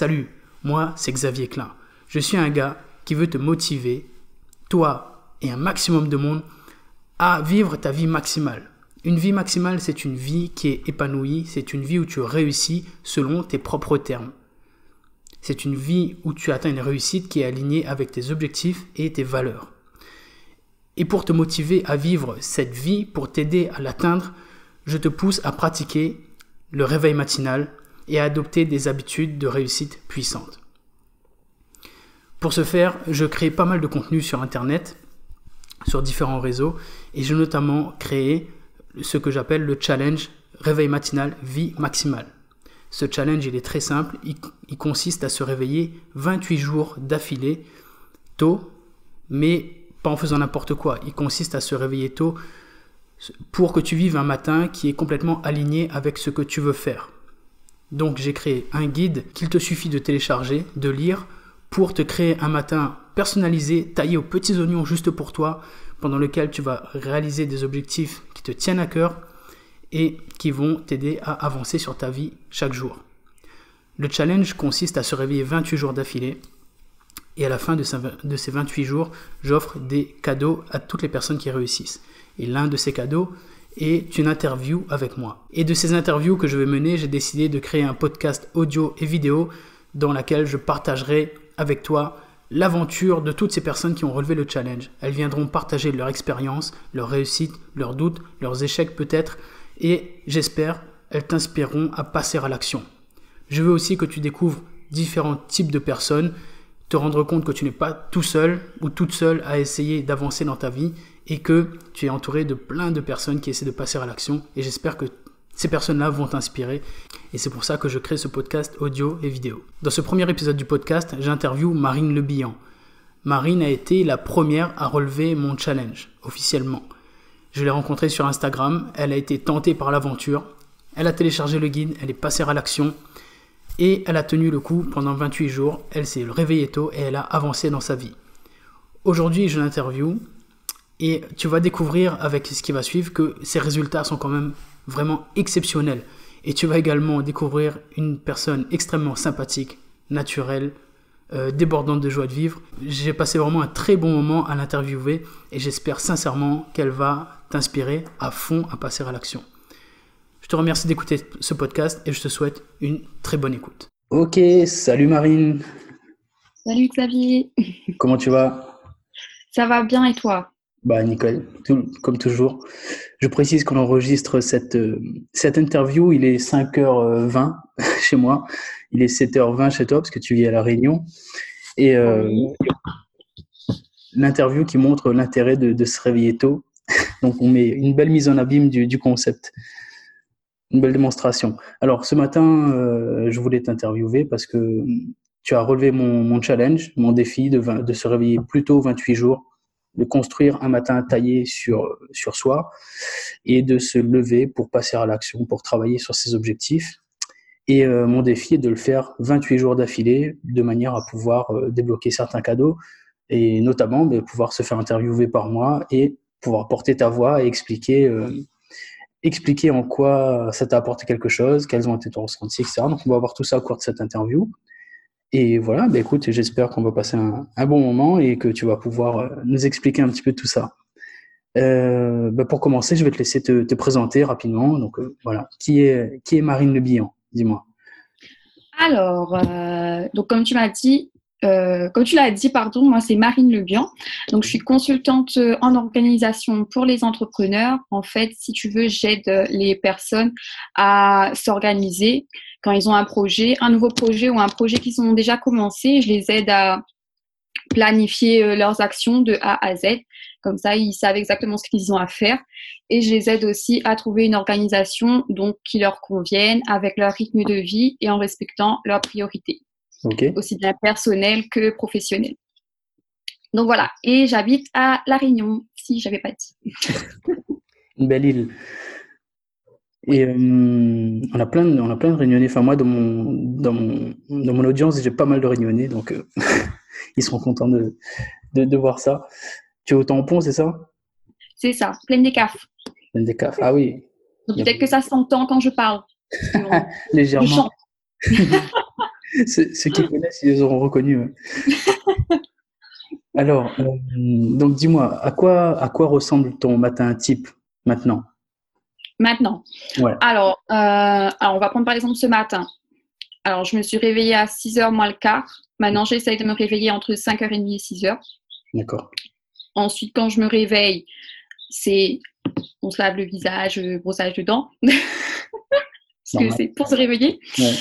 Salut, moi c'est Xavier Klein. Je suis un gars qui veut te motiver, toi et un maximum de monde, à vivre ta vie maximale. Une vie maximale, c'est une vie qui est épanouie, c'est une vie où tu réussis selon tes propres termes. C'est une vie où tu atteins une réussite qui est alignée avec tes objectifs et tes valeurs. Et pour te motiver à vivre cette vie, pour t'aider à l'atteindre, je te pousse à pratiquer le réveil matinal et à adopter des habitudes de réussite puissantes. Pour ce faire, je crée pas mal de contenu sur Internet, sur différents réseaux, et j'ai notamment créé ce que j'appelle le challenge réveil matinal vie maximale. Ce challenge, il est très simple, il, il consiste à se réveiller 28 jours d'affilée, tôt, mais pas en faisant n'importe quoi. Il consiste à se réveiller tôt pour que tu vives un matin qui est complètement aligné avec ce que tu veux faire. Donc j'ai créé un guide qu'il te suffit de télécharger, de lire, pour te créer un matin personnalisé, taillé aux petits oignons juste pour toi, pendant lequel tu vas réaliser des objectifs qui te tiennent à cœur et qui vont t'aider à avancer sur ta vie chaque jour. Le challenge consiste à se réveiller 28 jours d'affilée et à la fin de, ces 28 jours, j'offre des cadeaux à toutes les personnes qui réussissent. Et l'un de ces cadeaux est une interview avec moi. Et de ces interviews que je vais mener, j'ai décidé de créer un podcast audio et vidéo dans laquelle je partagerai avec toi l'aventure de toutes ces personnes qui ont relevé le challenge. Elles viendront partager leur expérience, leurs réussites, leurs doutes, leurs échecs peut-être, et j'espère, elles t'inspireront à passer à l'action. Je veux aussi que tu découvres différents types de personnes te rendre compte que tu n'es pas tout seul ou toute seule à essayer d'avancer dans ta vie et que tu es entouré de plein de personnes qui essaient de passer à l'action. Et j'espère que ces personnes-là vont t'inspirer. Et c'est pour ça que je crée ce podcast audio et vidéo. Dans ce premier épisode du podcast, j'interviewe Marine Le. Marine a été la première à relever mon challenge, officiellement. Je l'ai rencontrée sur Instagram, elle a été tentée par l'aventure, elle a téléchargé le guide, elle est passée à l'action, et elle a tenu le coup pendant 28 jours, elle s'est réveillée tôt et elle a avancé dans sa vie. Aujourd'hui, je l'interview et tu vas découvrir avec ce qui va suivre que ses résultats sont quand même vraiment exceptionnels. Et tu vas également découvrir une personne extrêmement sympathique, naturelle, euh, débordante de joie de vivre. J'ai passé vraiment un très bon moment à l'interviewer et j'espère sincèrement qu'elle va t'inspirer à fond à passer à l'action. Je te remercie d'écouter ce podcast et je te souhaite une très bonne écoute. Ok, salut Marine. Salut Xavier. Comment tu vas? Ça va bien et toi? Bah nickel, comme toujours. Je précise qu'on enregistre cette, euh, cette interview, il est 5h20 chez moi, il est 7h20 chez toi parce que tu vis à La Réunion. Et euh, l'interview qui montre l'intérêt de, se réveiller tôt. Donc on met une belle mise en abîme du concept une belle démonstration. Alors, ce matin, euh, je voulais t'interviewer parce que tu as relevé mon, challenge, mon défi de, de, se réveiller plus tôt 28 jours, de construire un matin taillé sur, sur soi et de se lever pour passer à l'action, pour travailler sur ses objectifs. Et euh, mon défi est de le faire 28 jours d'affilée de manière à pouvoir euh, débloquer certains cadeaux et notamment de pouvoir se faire interviewer par moi et pouvoir porter ta voix et expliquer expliquer en quoi ça t'a apporté quelque chose, quels ont été ton ressenti, etc. Donc, on va voir tout ça au cours de cette interview. Et voilà, bah écoute, j'espère qu'on va passer un, bon moment et que tu vas pouvoir euh, nous expliquer un petit peu tout ça. Euh, bah pour commencer, je vais te laisser te, présenter rapidement. Donc euh, voilà, qui est, qui est Marine Le Bihan? Dis-moi. Alors, donc comme tu m'as dit, comme tu l'as dit, pardon, moi c'est Marine Lebian. Donc je suis consultante en organisation pour les entrepreneurs. En fait, si tu veux, j'aide les personnes à s'organiser quand ils ont un projet, un nouveau projet ou un projet qu'ils ont déjà commencé. Je les aide à planifier euh, leurs actions de A à Z. Comme ça, ils savent exactement ce qu'ils ont à faire. Et je les aide aussi à trouver une organisation donc qui leur convienne avec leur rythme de vie et en respectant leurs priorités aussi bien personnel que professionnel. Donc voilà, et j'habite à La Réunion, si j'avais pas dit. Une belle île. Et euh, on, a plein de, on a plein de réunionnais. Enfin, moi, dans mon, dans mon, dans mon audience, j'ai pas mal de réunionnais, donc euh, ils seront contents de, de, voir ça. Tu es au tampon, c'est ça? C'est ça, pleine des cafes. Pleine des cafes, ah oui. Peut-être que ça s'entend quand je parle. Légèrement. Ceux qui connaissent, ils auront reconnu. Alors, euh, donc dis-moi, à quoi, à quoi ressemble ton matin type maintenant? Maintenant. Ouais. Alors, euh, alors, on va prendre par exemple ce matin. Alors, je me suis réveillée à 6h moins le quart. Maintenant, j'essaye de me réveiller entre 5h30 et 6h. D'accord. Ensuite, quand je me réveille, c'est on se lave le visage, euh, brossage de dents. Parce que c'est pour se réveiller. Ouais.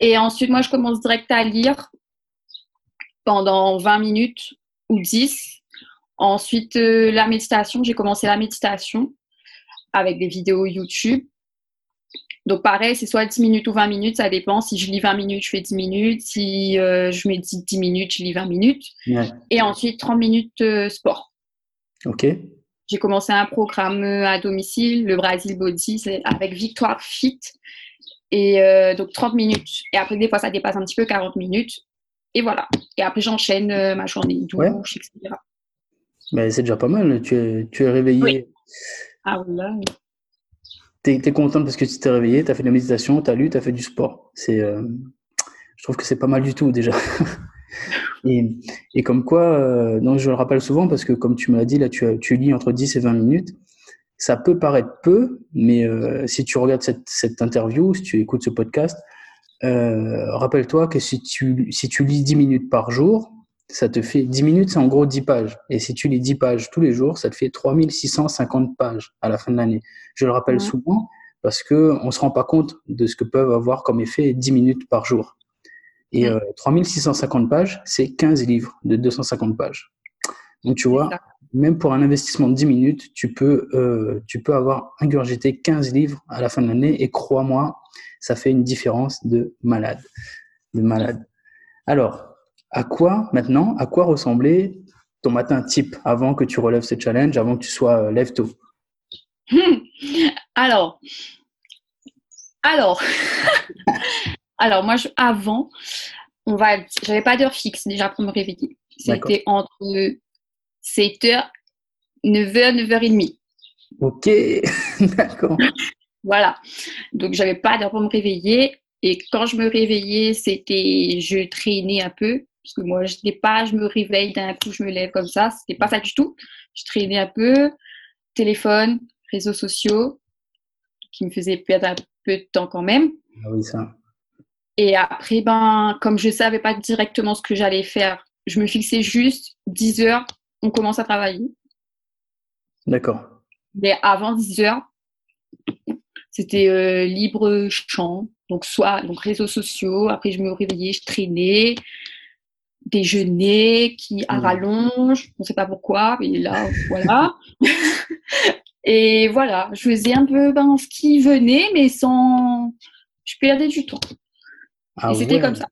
Et ensuite, moi, je commence direct à lire pendant 20 minutes ou 10. Ensuite, euh, la méditation. J'ai commencé la méditation avec des vidéos YouTube. Donc, pareil, c'est soit 10 minutes ou 20 minutes, ça dépend. Si je lis 20 minutes, je fais 10 minutes. Si euh, je médite 10 minutes, je lis 20 minutes. Ouais. Et ensuite, 30 minutes euh, sport. Ok. J'ai commencé un programme euh, à domicile, le Brazil Body, avec Victoire Fit. Et euh, donc 30 minutes. Et après, des fois, ça dépasse un petit peu 40 minutes. Et voilà. Et après, j'enchaîne euh, ma journée douche, Ouais. etc. Mais c'est déjà pas mal. Tu es, tu es réveillé. Oui. Ah oui, là, oui. Tu es, contente parce que tu t'es réveillé, tu as fait de la méditation, tu as lu, tu as fait du sport. Euh, je trouve que c'est pas mal du tout déjà. et, comme quoi, euh, donc je le rappelle souvent parce que comme tu me l'as dit, là tu, lis entre 10 et 20 minutes. Ça peut paraître peu, mais euh, si tu regardes cette, interview, si tu écoutes ce podcast, euh, rappelle-toi que si tu, si tu lis 10 minutes par jour, ça te fait 10 minutes, c'est en gros 10 pages. Et si tu lis 10 pages tous les jours, ça te fait 3650 pages à la fin de l'année. Je le rappelle Ouais. souvent parce que on se rend pas compte de ce que peuvent avoir comme effet 10 minutes par jour. Et euh, 3650 pages, c'est 15 livres de 250 pages. Donc tu vois, même pour un investissement de 10 minutes, tu peux, euh, tu peux avoir ingurgité 15 livres à la fin de l'année et crois-moi, ça fait une différence de malade. De malade. Alors, à quoi maintenant, à quoi ressemblait ton matin type avant que tu relèves ce challenge, avant que tu sois euh, lève tôt Alors, alors, alors moi, je- avant, on va, j'avais pas d'heure fixe déjà pour me réveiller. C'était entre 7h, 9h, 9h30. Ok, d'accord. Voilà. Donc, j'avais pas d'heure pour me réveiller. Et quand je me réveillais, c'était, je traînais un peu. Parce que moi, je n'étais pas, je me réveille d'un coup, je me lève comme ça. C'était pas ça du tout. Je traînais un peu. Téléphone, réseaux sociaux, qui me faisaient perdre un peu de temps quand même. Ah oui, ça. Et après, ben, comme je savais pas directement ce que j'allais faire, je me fixais juste 10 heures, on commence à travailler. D'accord. Mais avant 10 heures, c'était euh, libre champ. Donc, soit donc réseaux sociaux. Après, je me réveillais, je traînais, déjeuner qui à Mhm. rallonge. On sait pas pourquoi, mais là, voilà. Et voilà, je faisais un peu ben, ce qui venait, mais sans. Je perdais du temps. Ah Et c'était ouais. comme ça.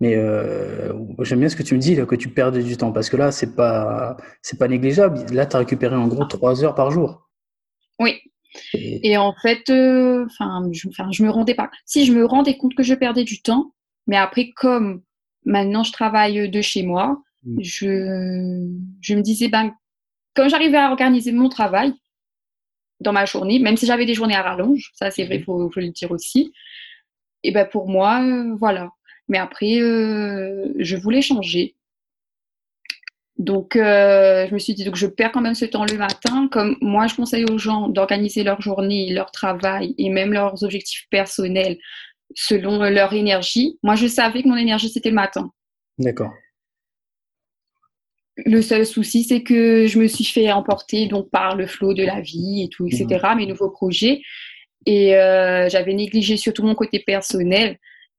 Mais euh, j'aime bien ce que tu me dis, là, que tu perdais du temps, parce que là, c'est pas, c'est pas négligeable. Là, tu as récupéré en gros 3 heures par jour. Oui. Et- Et en fait, euh, je, je me rendais pas. Si je me rendais compte que je perdais du temps, mais après, comme maintenant je travaille de chez moi, Mm. je, je me disais, ben, comme j'arrivais à organiser mon travail dans ma journée, même si j'avais des journées à rallonge, ça c'est vrai, il faut, faut le dire aussi, et ben pour moi, euh, voilà. Mais après, euh, je voulais changer. Donc, euh, je me suis dit, donc je perds quand même ce temps le matin. Comme moi, je conseille aux gens d'organiser leur journée, leur travail et même leurs objectifs personnels selon leur énergie. Moi, je savais que mon énergie, c'était le matin. D'accord. Le seul souci, c'est que je me suis fait emporter donc par le flot de la vie et tout, etc., mes nouveaux projets. Et euh, j'avais négligé surtout mon côté personnel.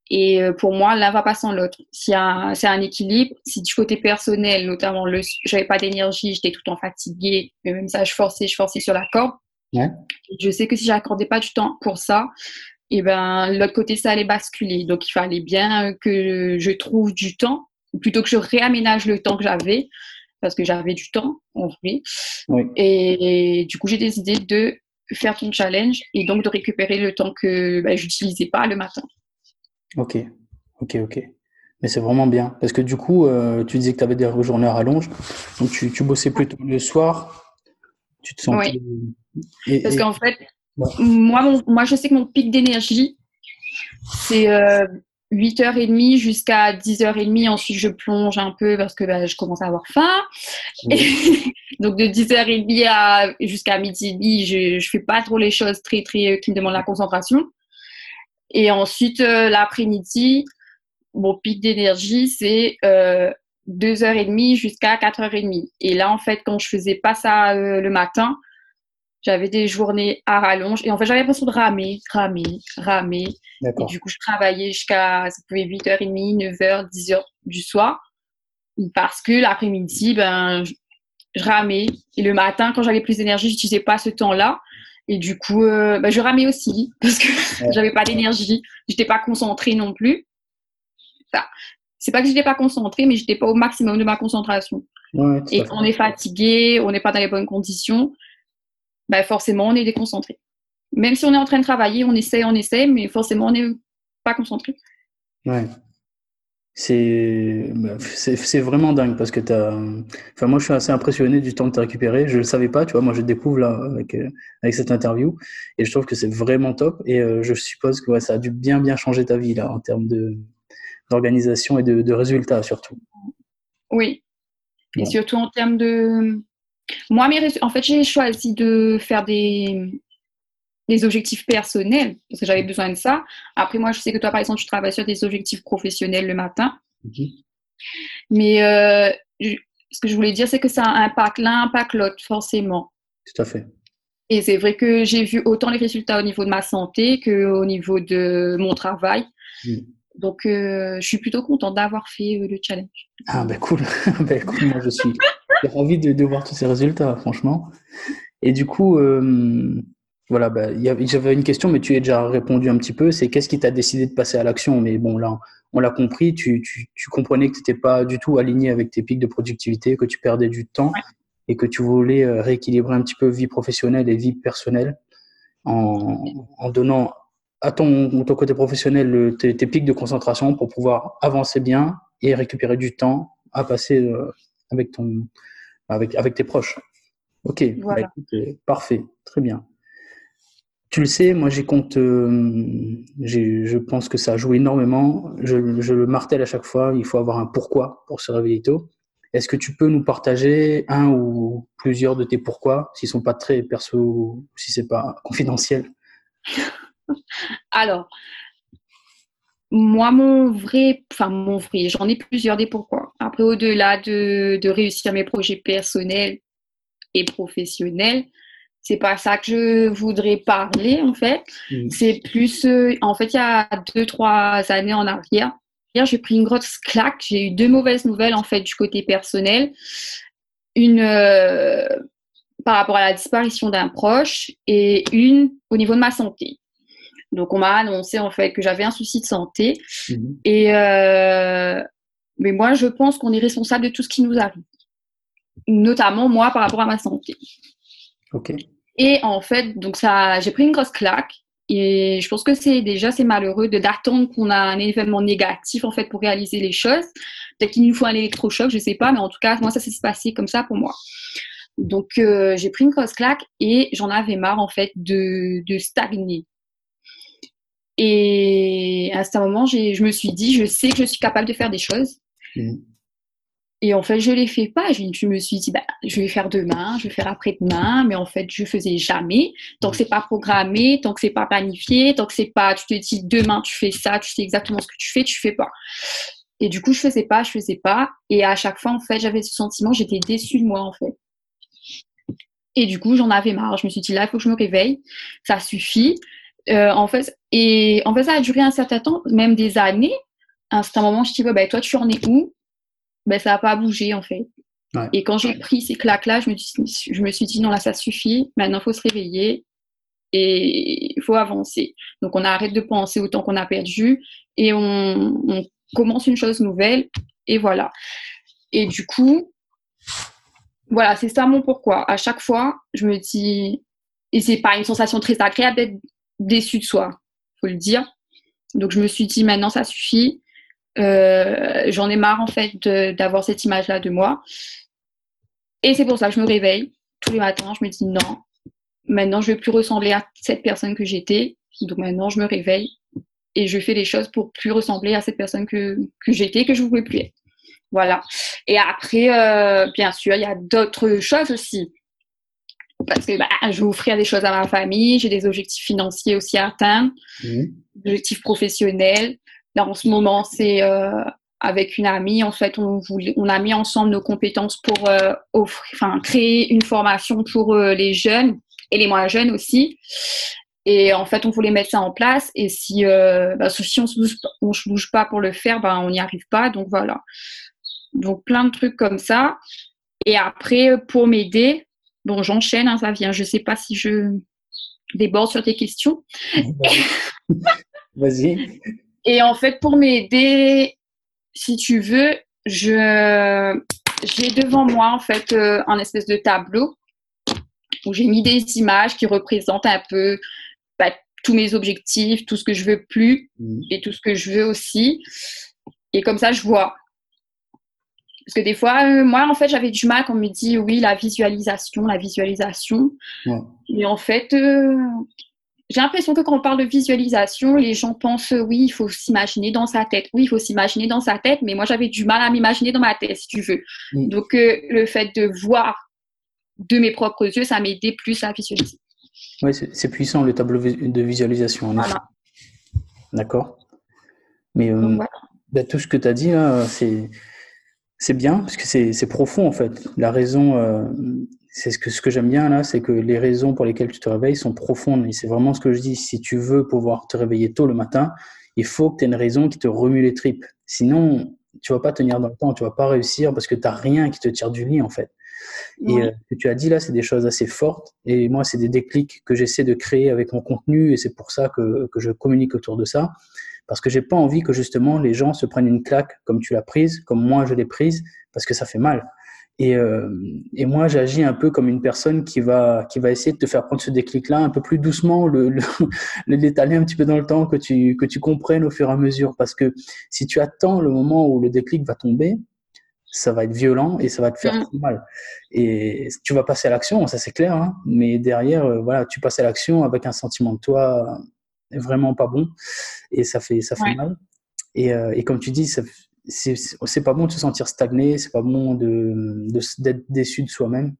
Et euh, pour moi, l'un va pas sans l'autre. C'est un, équilibre. Si du côté personnel, notamment, le, j'avais pas d'énergie, j'étais tout le temps fatiguée, mais même ça, je forçais, je forçais sur la corde. Ouais. Je sais que si j'accordais pas du temps pour ça, et ben l'autre côté, ça allait basculer. Donc, il fallait bien que je trouve du temps, ou plutôt que je réaménage le temps que j'avais, parce que j'avais du temps, en vrai. Oui. Et, du coup, j'ai décidé de faire ton challenge et donc de récupérer le temps que ben, j'utilisais pas le matin. Ok. Ok, ok. Mais c'est vraiment bien. Parce que du coup, euh, tu disais que tu avais des journées à rallonge. Donc, tu, tu bossais plutôt le soir. Tu te sentais. Et- Parce et- qu'en fait, Ouais. moi, mon- moi, je sais que mon pic d'énergie, c'est euh, 8h30 jusqu'à 10h30. Ensuite, je plonge un peu parce que bah, je commence à avoir faim. donc, de 10h30 à, jusqu'à midi je, je fais pas trop les choses très, très, qui me demandent la concentration. Et ensuite, euh, l'après-midi, mon pic d'énergie, c'est euh, 2h30 jusqu'à 4h30. Et là, en fait, quand je faisais pas ça euh, le matin, j'avais des journées à rallonge. Et en fait, j'avais l'impression de ramer, ramer, ramer. Et du coup, je travaillais jusqu'à, ça pouvait 8h30, 9h, 10h du soir. Parce que l'après-midi, ben, je, ramais. Et le matin, quand j'avais plus d'énergie, j'utilisais pas ce temps-là. Et du coup, euh, ben, je ramais aussi parce que j'avais pas d'énergie. J'étais pas concentrée non plus. Ça. C'est pas que j'étais pas concentrée, mais j'étais pas au maximum de ma concentration. et quand on est fatigué, on n'est pas dans les bonnes conditions, bah, forcément, on est déconcentré. Même si on est en train de travailler, on essaie, on essaie, mais forcément, on n'est pas concentré. Ouais. Bah, c'est c'est vraiment dingue parce que tu as. Enfin, moi, je suis assez impressionné du temps que tu as récupéré. Je ne le savais pas, tu vois. Moi, je découvre là avec, euh, avec cette interview et je trouve que c'est vraiment top. Et euh, je suppose que ça a dû bien, bien changer ta vie là en termes d'organisation et de, de, résultats surtout. Oui. Et surtout en termes de, moi, en fait, j'ai choisi de faire des, des objectifs personnels parce que j'avais besoin de ça. Après, moi, je sais que toi, par exemple, tu travailles sur des objectifs professionnels le matin. Mais euh, ce que je voulais dire, c'est que ça impacte l'un, impacte l'autre, forcément. Tout à fait. Et c'est vrai que j'ai vu autant les résultats au niveau de ma santé qu'au niveau de mon travail. Donc, euh, je suis plutôt contente d'avoir fait euh, le challenge. Ah, ben cool. ben, cool. Moi, je suis j'ai envie de, voir tous ces résultats, franchement. Et du coup, euh, voilà, bah, j'avais une question, mais tu as déjà répondu un petit peu. C'est qu'est-ce qui t'a décidé de passer à l'action? Mais bon, là, on l'a compris, tu, comprenais que tu n'étais pas du tout aligné avec tes pics de productivité, que tu perdais du temps et que tu voulais euh, rééquilibrer un petit peu vie professionnelle et vie personnelle en, donnant à ton, ton côté professionnel tes, pics de concentration pour pouvoir avancer bien et récupérer du temps à passer euh, avec ton, avec, avec tes proches. Ok, bah, euh, parfait, très bien. Tu le sais, moi j'ai compte, euh, je pense que ça joue énormément. Je, le martèle à chaque fois, il faut avoir un pourquoi pour se réveiller tôt. Est-ce que tu peux nous partager un ou plusieurs de tes pourquoi, s'ils sont pas très perso, si c'est pas confidentiel? Alors, moi, mon vrai, enfin mon vrai, j'en ai plusieurs des pourquoi. Après, au-delà de, de, réussir mes projets personnels et professionnels, c'est pas ça que je voudrais parler en fait. Mm. C'est plus, euh, en fait, il y a deux trois années en arrière, j'ai pris une grosse claque. J'ai eu deux mauvaises nouvelles en fait du côté personnel. Une euh, par rapport à la disparition d'un proche et une au niveau de ma santé. Donc, on m'a annoncé en fait que j'avais un souci de santé. Mhm. Et euh, mais moi, je pense qu'on est responsable de tout ce qui nous arrive, notamment moi par rapport à ma santé. Ok. Et en fait, donc ça, j'ai pris une grosse claque. Et je pense que c'est déjà c'est malheureux de d'attendre qu'on a un événement négatif en fait pour réaliser les choses. Peut-être qu'il nous faut un électrochoc, je sais pas, mais en tout cas moi ça s'est passé comme ça pour moi. Donc euh, j'ai pris une grosse claque et j'en avais marre en fait de, de stagner. Et à ce moment, je me suis dit, je sais que je suis capable de faire des choses. Mm. Et en fait, je ne les fais pas. Je, me suis dit, bah, je vais faire demain, je vais faire après-demain, mais en fait, je faisais jamais. Tant que c'est pas programmé, tant que c'est pas planifié, tant que c'est pas, tu te dis demain tu fais ça, tu sais exactement ce que tu fais, tu fais pas. Et du coup, je faisais pas, je faisais pas. Et à chaque fois, en fait, j'avais ce sentiment, j'étais déçue de moi, en fait. Et du coup, j'en avais marre. Je me suis dit, là, il faut que je me réveille. Ça suffit. Euh, en fait, et en fait, ça a duré un certain temps, même des années. À un certain moment, je dis, bah, toi, tu en es où? Ben, Ça n'a pas bougé, en fait. Et quand j'ai pris ces claques-là, je, me suis, je me suis dit, non, là, ça suffit. Maintenant, il faut se réveiller et il faut avancer. Donc, on arrête de penser au temps qu'on a perdu et on, on commence une chose nouvelle. Et voilà. Et du coup, voilà, c'est ça mon pourquoi. À chaque fois, je me dis, et c'est pas une sensation très agréable d'être déçue de soi, faut le dire. Donc je me suis dit maintenant ça suffit. Euh, j'en ai marre en fait d'avoir cette image-là de moi. Et c'est pour ça que je me réveille tous les matins. Je me dis non, maintenant je ne vais plus ressembler à cette personne que j'étais. Donc maintenant je me réveille et je fais les choses pour plus ressembler à cette personne que, que j'étais, que je voulais plus être. Voilà. Et après, euh, bien sûr, il y a d'autres choses aussi. Parce que bah, je veux offrir des choses à ma famille, j'ai des objectifs financiers aussi à atteindre, mmh. objectifs professionnels. Là, en ce moment, c'est euh, avec une amie, en fait, on, a mis ensemble nos compétences pour euh, offrir, enfin, créer une formation pour les jeunes et les moins jeunes aussi. Et en fait, on voulait mettre ça en place. Et si, bah, si on ne se bouge pas pour le faire, bah, on n'y arrive pas. Donc voilà. Donc plein de trucs comme ça. Et après, pour m'aider, bon, j'enchaîne, hein, ça vient. Je ne sais pas si je déborde sur tes questions. Vas-y. Et en fait, pour m'aider, si tu veux, je j'ai devant moi en fait euh, un espèce de tableau où j'ai mis des images qui représentent un peu bah, tous mes objectifs, tout ce que je veux plus mmh. et tout ce que je veux aussi. Et comme ça, je vois parce que des fois, euh, moi, en fait, j'avais du mal quand on me dit oui, la visualisation, la visualisation. Mais en fait, euh, j'ai l'impression que quand on parle de visualisation, les gens pensent oui, il faut s'imaginer dans sa tête. Oui, il faut s'imaginer dans sa tête, mais moi, j'avais du mal à m'imaginer dans ma tête, si tu veux. Donc, euh, le fait de voir de mes propres yeux, ça m'aidait plus à visualiser. Oui, c'est puissant le tableau de visualisation. Voilà. D'accord. Mais bah, tout ce que tu as dit, c'est c'est bien parce que c'est profond en fait. La raison, euh, c'est ce que, ce que j'aime bien là, c'est que les raisons pour lesquelles tu te réveilles sont profondes. Et c'est vraiment ce que je dis. Si tu veux pouvoir te réveiller tôt le matin, il faut que tu aies une raison qui te remue les tripes. Sinon, tu vas pas tenir dans le temps, tu vas pas réussir parce que tu n'as rien qui te tire du lit en fait. Et euh, ce que tu as dit là, c'est des choses assez fortes. Et moi, c'est des déclics que j'essaie de créer avec mon contenu et c'est pour ça que, que je communique autour de ça parce que j'ai pas envie que justement les gens se prennent une claque comme tu l'as prise, comme moi je l'ai prise, parce que ça fait mal. Et, euh, et moi, j'agis un peu comme une personne qui va, qui va essayer de te faire prendre ce déclic-là un peu plus doucement, le, l'étaler un petit peu dans le temps, que tu, que tu comprennes au fur et à mesure. Parce que si tu attends le moment où le déclic va tomber, ça va être violent et ça va te faire mmh. mal. Et tu vas passer à l'action, ça c'est clair, hein, mais derrière, euh, voilà, tu passes à l'action avec un sentiment de toi vraiment pas bon et ça fait, ça fait mal. Et, euh, et, comme tu dis, c'est pas bon de se sentir stagné, c'est pas bon de d'être déçu de soi-même.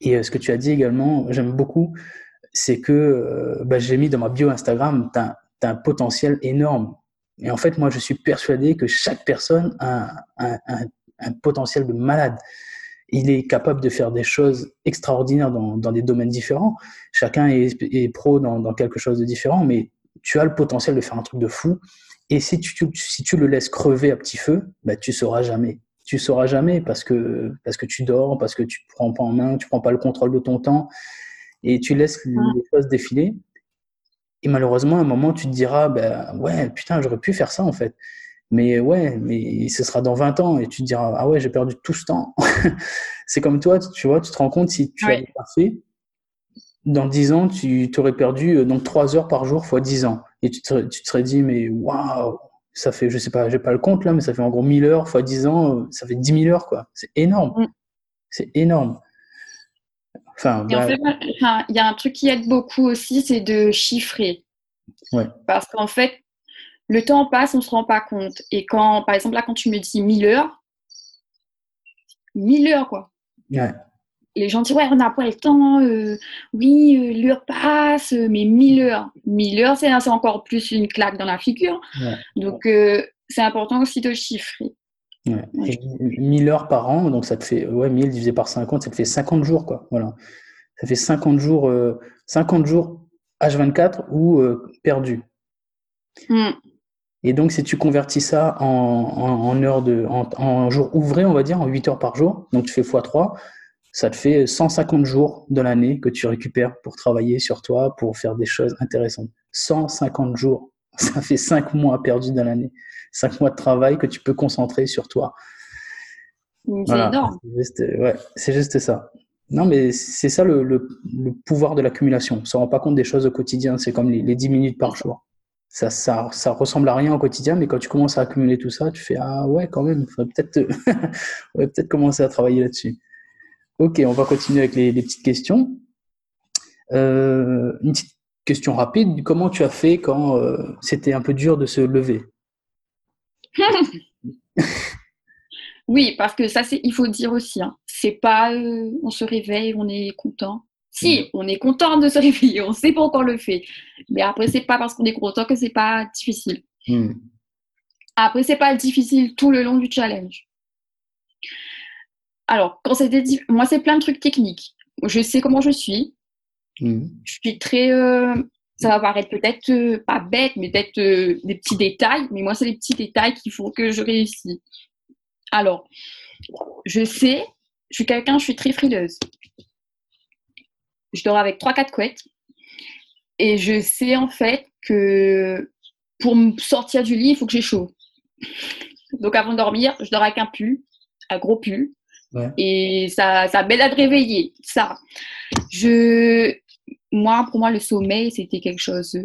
Et euh, ce que tu as dit également, j'aime beaucoup, c'est que euh, bah, j'ai mis dans ma bio Instagram, tu as, un potentiel énorme. Et en fait, moi, je suis persuadé que chaque personne a un, un, un potentiel de malade il est capable de faire des choses extraordinaires dans, dans des domaines différents. Chacun est, est pro dans, dans, quelque chose de différent, mais tu as le potentiel de faire un truc de fou. Et si tu, si tu le laisses crever à petit feu, bah, tu sauras jamais. Tu sauras jamais parce que, parce que tu dors, parce que tu prends pas en main, tu prends pas le contrôle de ton temps et tu laisses les choses défiler. Et malheureusement, à un moment, tu te diras, bah, ouais, putain, j'aurais pu faire ça en fait. Mais ouais, mais ce sera dans 20 ans et tu te diras, ah ouais, j'ai perdu tout ce temps. c'est comme toi, tu vois, tu te rends compte si tu avais pas fait, dans 10 ans, tu t'aurais perdu euh, donc 3 heures par jour fois 10 ans. Et tu te, tu te serais dit, mais waouh, ça fait, je sais pas, j'ai pas le compte là, mais ça fait en gros 1000 heures fois 10 ans, euh, ça fait 10 000 heures quoi. C'est énorme. Mm. C'est énorme. Enfin, bah en fait, il y a un truc qui aide beaucoup aussi, c'est de chiffrer. Ouais. Parce qu'en fait, le temps passe, on ne se rend pas compte. Et quand, par exemple, là, quand tu me dis 1000 heures, 1000 heures, quoi. Les gens disent, ouais, on n'a pas le temps, euh, oui, euh, l'heure passe, euh, mais 1000 heures. 1000 heures, c'est encore plus une claque dans la figure. Donc, c'est important aussi de chiffrer. Ouais. 1000 heures par an, donc ça te fait, ouais, 1000 divisé par 50, ça te fait 50 jours, quoi. Voilà. Ça fait 50 jours, 50 jours H24 ou perdu. Mm. Et donc, si tu convertis ça en, en, heures de, en, en jours ouvrés, on va dire, en 8 heures par jour, donc tu fais x3, ça te fait 150 jours de l'année que tu récupères pour travailler sur toi, pour faire des choses intéressantes. 150 jours, ça fait 5 mois perdus dans l'année. 5 mois de travail que tu peux concentrer sur toi. C'est énorme. C'est juste, ça. Non, mais c'est ça le, le, pouvoir de l'accumulation. On ne se rend pas compte des choses au quotidien. C'est comme les, les 10 minutes par jour ça, ça, ça, ressemble à rien au quotidien, mais quand tu commences à accumuler tout ça, tu fais Ah ouais, quand même, il faudrait peut-être peut commencer à travailler là-dessus. Ok, on va continuer avec les, petites questions. Euh, une, petite, question rapide, comment tu as fait quand c'était un peu dur de se lever? Oui, parce que ça, il faut dire aussi, hein, c'est pas on se réveille, on est content. Si, mm. on est content de se réveiller, on sait pourquoi on le fait. Mais après, c'est pas parce qu'on est content que c'est pas difficile. Mm. Après, c'est pas difficile tout le long du challenge. Alors, quand c'était moi, c'est plein de trucs techniques. Je sais comment je suis. Mm. Je suis très. Euh, ça va paraître peut-être euh, pas bête, mais peut-être euh, des petits détails. Mais moi, c'est les petits détails qu'il faut que je réussisse. Alors, je sais, je suis quelqu'un, je suis très frileuse je dors avec 3-4 couettes. Et je sais en fait que pour me sortir du lit, il faut que j'ai chaud. Donc avant de dormir, je dors avec un pull, un gros pull. Et ça, ça m'aide à te réveiller. Ça. Je, moi, pour moi, le sommeil, c'était quelque chose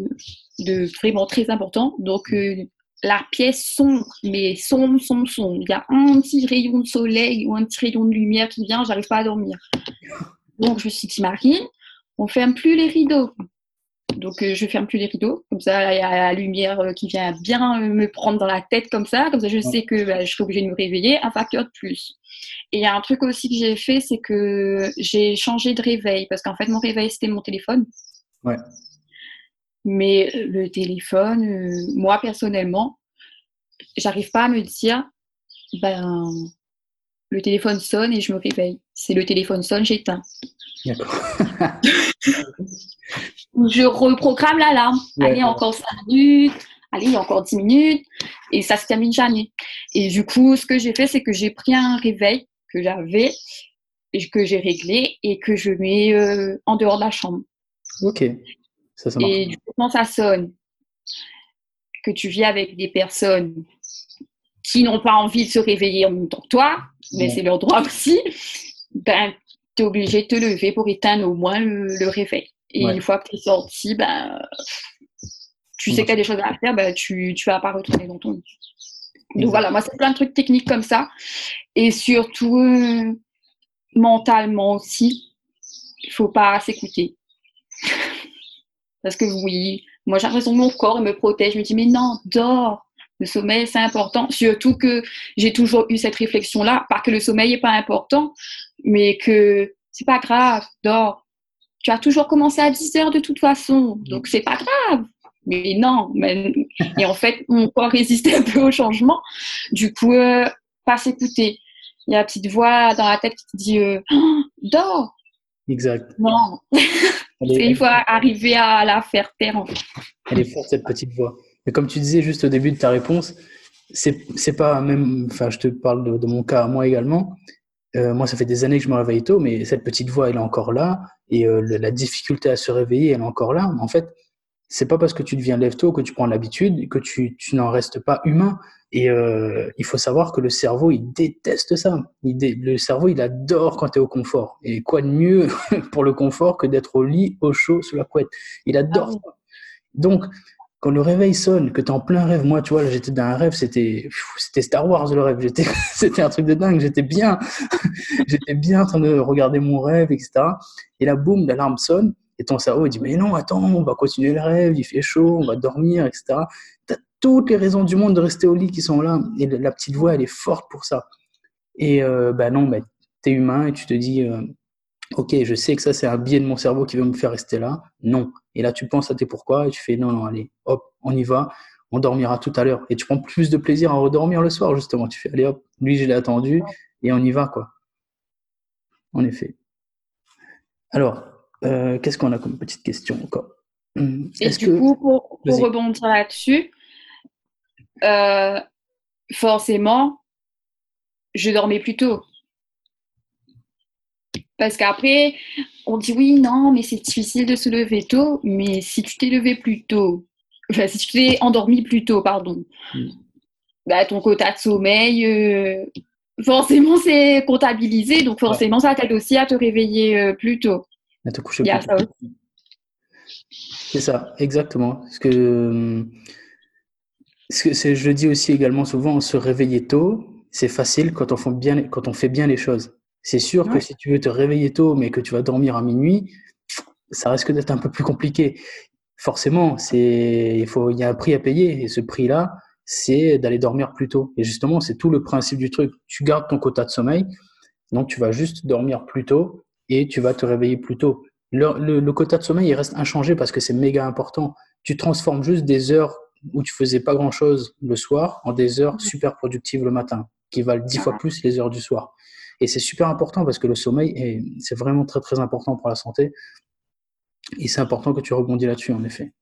de vraiment très important. Donc, euh, la pièce sombre, mais sombre, sombre, sombre. Il y a un petit rayon de soleil ou un petit rayon de lumière qui vient, j'arrive pas à dormir. Donc, je me suis dit, Marine, on ferme plus les rideaux. Donc, euh, je ferme plus les rideaux. Comme ça, il y a la lumière euh, qui vient bien euh, me prendre dans la tête comme ça. Comme ça, je sais que bah, je serai obligée de me réveiller. Un facteur de plus. Et il y a un truc aussi que j'ai fait, c'est que j'ai changé de réveil. Parce qu'en fait, mon réveil, c'était mon téléphone. Ouais. Mais le téléphone, moi, personnellement, j'arrive pas à me dire, ben, le téléphone sonne et je me réveille. C'est le téléphone sonne, j'éteins. je reprogramme l'alarme. Allez, encore 5 minutes. Allez, encore 10 minutes. Et ça se termine jamais. Et du coup, ce que j'ai fait, c'est que j'ai pris un réveil que j'avais, que j'ai réglé et que je mets euh, en dehors de la chambre. Ok. Ça, ça marche. Et du coup, quand ça sonne, que tu vis avec des personnes qui n'ont pas envie de se réveiller en même temps que toi, mais c'est leur droit aussi, ben, tu es obligé de te lever pour éteindre au moins le, réveil. Et une fois que tu es sorti, ben, tu sais qu'il y a des choses à faire, ben, tu ne vas pas retourner dans ton lit. Donc voilà, moi, c'est plein de trucs techniques comme ça. Et surtout, euh, mentalement aussi, il faut pas s'écouter. Parce que oui, moi, j'ai l'impression que mon corps me protège. Je me dis, mais non, dors. Le sommeil, c'est important. Surtout que j'ai toujours eu cette réflexion-là. Pas que le sommeil n'est pas important, mais que c'est pas grave, dors. Tu as toujours commencé à 10 heures de toute façon, donc c'est pas grave. Mais non, mais... et en fait, mon corps résistait un peu au changement. Du coup, euh, pas s'écouter. Il y a la petite voix dans la tête qui te dit euh, oh, dors. Exact. Non. il faut arriver à la faire taire. Elle est forte cette petite voix. Mais comme tu disais juste au début de ta réponse, c'est pas même, enfin je te parle de, mon cas moi également. Euh, moi, ça fait des années que je me réveille tôt, mais cette petite voix, elle est encore là, et euh, la difficulté à se réveiller, elle est encore là. En fait, c'est pas parce que tu deviens lève tôt que tu prends l'habitude que tu, tu n'en restes pas humain. Et euh, il faut savoir que le cerveau, il déteste ça. le cerveau, il adore quand tu es au confort. Et quoi de mieux pour le confort que d'être au lit, au chaud, sous la couette? Il adore ah ça. Donc, quand le réveil sonne, que tu es en plein rêve, moi, tu vois, j'étais dans un rêve, c'était, c'était Star Wars le rêve. J'étais, c'était un truc de dingue. J'étais bien, j'étais bien en train de regarder mon rêve, etc. Et là, boum, l'alarme sonne. Et ton cerveau, dit, mais non, attends, on va continuer le rêve, il fait chaud, on va dormir, etc. Tu as toutes les raisons du monde de rester au lit qui sont là. Et la petite voix, elle est forte pour ça. Et euh, ben non, ben, tu es humain et tu te dis, euh, ok, je sais que ça, c'est un biais de mon cerveau qui veut me faire rester là. Non, et là, tu penses à tes pourquoi et tu fais non, non, allez, hop, on y va, on dormira tout à l'heure. Et tu prends plus de plaisir à redormir le soir, justement. Tu fais, allez, hop, lui, je l'ai attendu et on y va, quoi. En effet. Alors, euh, qu'est-ce qu'on a comme petite question encore? Et du coup, pour, rebondir là-dessus, euh, forcément, je dormais plus tôt. Parce qu'après, on dit oui, non, mais c'est difficile de se lever tôt. Mais si tu t'es levé plus tôt, enfin, si tu t'es endormi plus tôt, pardon, mm. bah, ton quota de sommeil, euh, forcément, c'est comptabilisé. Donc, forcément, ça t'aide aussi à te réveiller euh, plus tôt. À te coucher plus tôt. C'est ça, exactement. Ce que, ce que je dis aussi également souvent, se réveiller tôt, c'est facile quand on, fait bien, quand on fait bien les choses. C'est sûr que si tu veux te réveiller tôt, mais que tu vas dormir à minuit, ça risque d'être un peu plus compliqué. forcément, c'est, il faut, il y a un prix à payer. Et ce prix-là, c'est d'aller dormir plus tôt. Et justement, c'est tout le principe du truc. Tu gardes ton quota de sommeil, donc tu vas juste dormir plus tôt et tu vas te réveiller plus tôt. Le, le, quota de sommeil, il reste inchangé parce que c'est méga important. Tu transformes juste des heures où tu faisais pas grand chose le soir en des heures super productives le matin, qui valent dix fois plus les heures du soir. Et c'est super important parce que le sommeil, c'est vraiment très très important pour la santé. Et c'est important que tu rebondis là-dessus, en effet.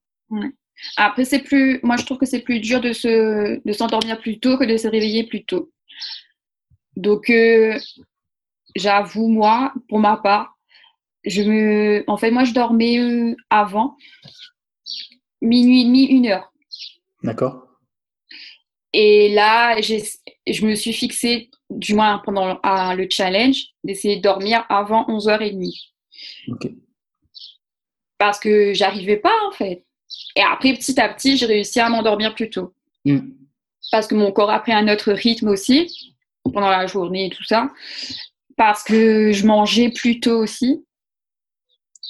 Après, c'est plus, moi je trouve que c'est plus dur de se, de s'endormir plus tôt que de se réveiller plus tôt. Donc, euh, j'avoue, moi, pour ma part, je me, en fait, moi je dormais euh, avant minuit et demi, une heure. D'accord. Et là, je me suis fixée, du moins pendant le challenge, d'essayer de dormir avant 11h30. Ok. Parce que j'arrivais pas, en fait. Et après, petit à petit, j'ai réussi à m'endormir plus tôt. Mm. Parce que mon corps a pris un autre rythme aussi, pendant la journée et tout ça. Parce que je mangeais plus tôt aussi.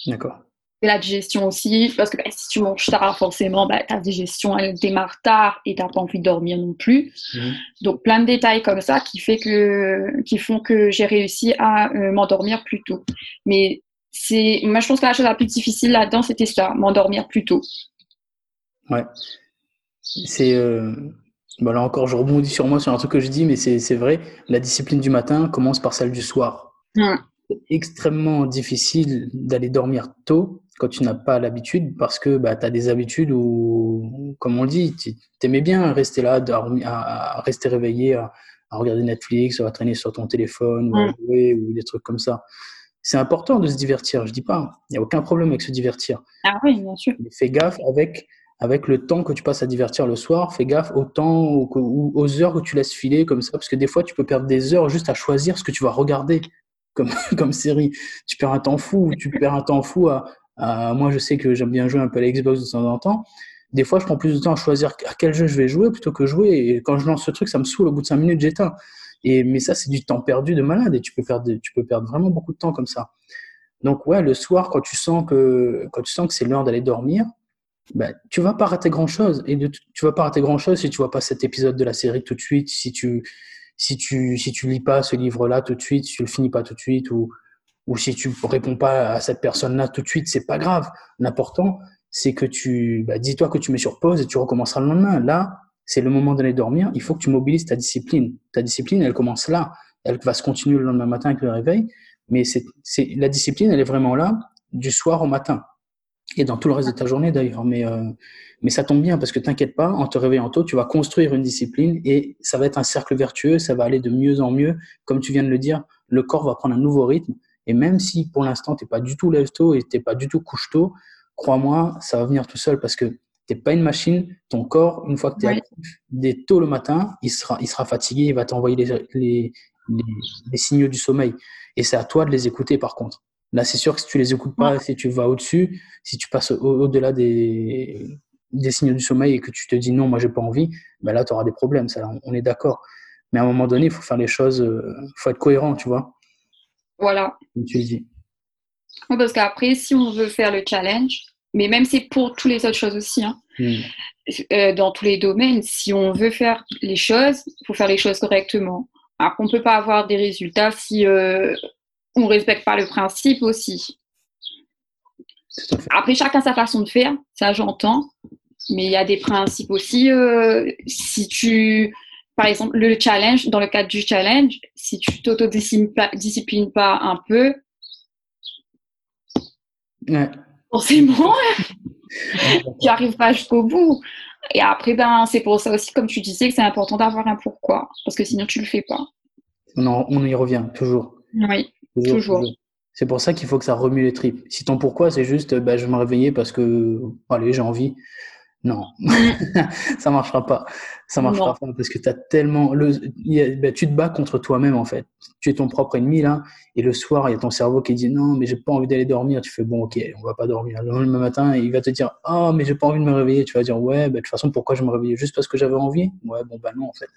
D'accord la digestion aussi, parce que bah, si tu manges tard, forcément, bah, ta digestion, elle démarre tard et tu n'as pas envie de dormir non plus. Mhm. Donc, plein de détails comme ça qui, fait que, qui font que j'ai réussi à euh, m'endormir plus tôt. Mais c'est, moi, je pense que la chose la plus difficile là-dedans, c'était ça, m'endormir plus tôt. Ouais. C'est. Euh... Là encore, je rebondis sur moi sur un truc que je dis, mais c'est vrai. La discipline du matin commence par celle du soir. C'est extrêmement difficile d'aller dormir tôt quand tu n'as pas l'habitude parce que bah, tu as des habitudes où, comme on le dit, tu aimais bien rester là, à, rester réveillé, à, regarder Netflix, à traîner sur ton téléphone, ou à jouer, ou des trucs comme ça. C'est important de se divertir, je dis pas. Il n'y a aucun problème avec se divertir. Ah oui, bien sûr. Mais fais gaffe avec, avec le temps que tu passes à divertir le soir. Fais gaffe au temps ou aux heures que tu laisses filer comme ça. Parce que des fois, tu peux perdre des heures juste à choisir ce que tu vas regarder comme, comme série. Tu perds un temps fou. Tu perds un temps fou à, moi, je sais que j'aime bien jouer un peu à l'Xbox de temps en temps. Des fois, je prends plus de temps à choisir à quel jeu je vais jouer plutôt que jouer. Et quand je lance ce truc, ça me saoule. Au bout de 5 minutes, j'éteins. Et, mais ça, c'est du temps perdu de malade. Et tu peux, perdre, tu peux perdre vraiment beaucoup de temps comme ça. Donc, ouais, le soir, quand tu sens que, quand tu sens que c'est l'heure d'aller dormir, ben, tu vas pas rater grand chose. Et de, tu vas pas rater grand chose si tu vois pas cet épisode de la série tout de suite, si tu, si tu, si tu lis pas ce livre-là tout de suite, si tu le finis pas tout de suite, ou, ou si tu réponds pas à cette personne-là tout de suite, c'est pas grave. L'important, c'est que tu, bah, dis-toi que tu mets sur pause et tu recommenceras le lendemain. Là, c'est le moment d'aller dormir. Il faut que tu mobilises ta discipline. Ta discipline, elle commence là. Elle va se continuer le lendemain matin avec le réveil. Mais c'est, la discipline, elle est vraiment là du soir au matin. Et dans tout le reste de ta journée d'ailleurs. Mais, euh, mais ça tombe bien parce que t'inquiète pas, en te réveillant tôt, tu vas construire une discipline et ça va être un cercle vertueux. Ça va aller de mieux en mieux. Comme tu viens de le dire, le corps va prendre un nouveau rythme et même si pour l'instant, tu n'es pas du tout lève-tôt et tu n'es pas du tout couche-tôt, crois-moi, ça va venir tout seul parce que tu n'es pas une machine. Ton corps, une fois que tu es actif, dès tôt le matin, il sera, il sera fatigué, il va t'envoyer les, les, les, signaux du sommeil. Et c'est à toi de les écouter par contre. Là, c'est sûr que si tu les écoutes pas, si tu vas au-dessus, si tu passes au-delà des, des signaux du sommeil et que tu te dis non, moi j'ai pas envie, ben là tu auras des problèmes, ça, on est d'accord. Mais à un moment donné, il faut faire les choses, il euh, faut être cohérent, tu vois. Voilà. tu dis. parce qu'après, si on veut faire le challenge, mais même c'est pour toutes les autres choses aussi, hein, hmm. euh, dans tous les domaines, si on veut faire les choses, il faut faire les choses correctement. Après, on ne peut pas avoir des résultats si euh, on ne respecte pas le principe aussi. Après, chacun sa façon de faire, ça j'entends, mais il y a des principes aussi. Euh, si tu par exemple, le challenge, dans le cadre du challenge, si tu t'autodisciplines pas un peu, forcément, tu arrives pas jusqu'au bout. Et après, ben, c'est pour ça aussi, comme tu disais, que c'est important d'avoir un pourquoi, parce que sinon, tu le fais pas. On, on y revient, toujours. Oui, toujours. C'est pour ça qu'il faut que ça remue les tripes. Si ton pourquoi, c'est juste, ben, je vais me réveiller parce que, allez, j'ai envie. Non, ça marchera pas. Ça marchera pas parce que tu as tellement. Le, ben, tu te bats contre toi-même en fait. Tu es ton propre ennemi là. Et le soir, il y a ton cerveau qui dit non, mais j'ai pas envie d'aller dormir. Tu fais bon, ok, on va pas dormir. Le lendemain matin, il va te dire oh, mais j'ai pas envie de me réveiller. Tu vas dire ouais, ben, de toute façon, pourquoi je me réveillais? Juste parce que j'avais envie? Ouais, bon, bah non en fait.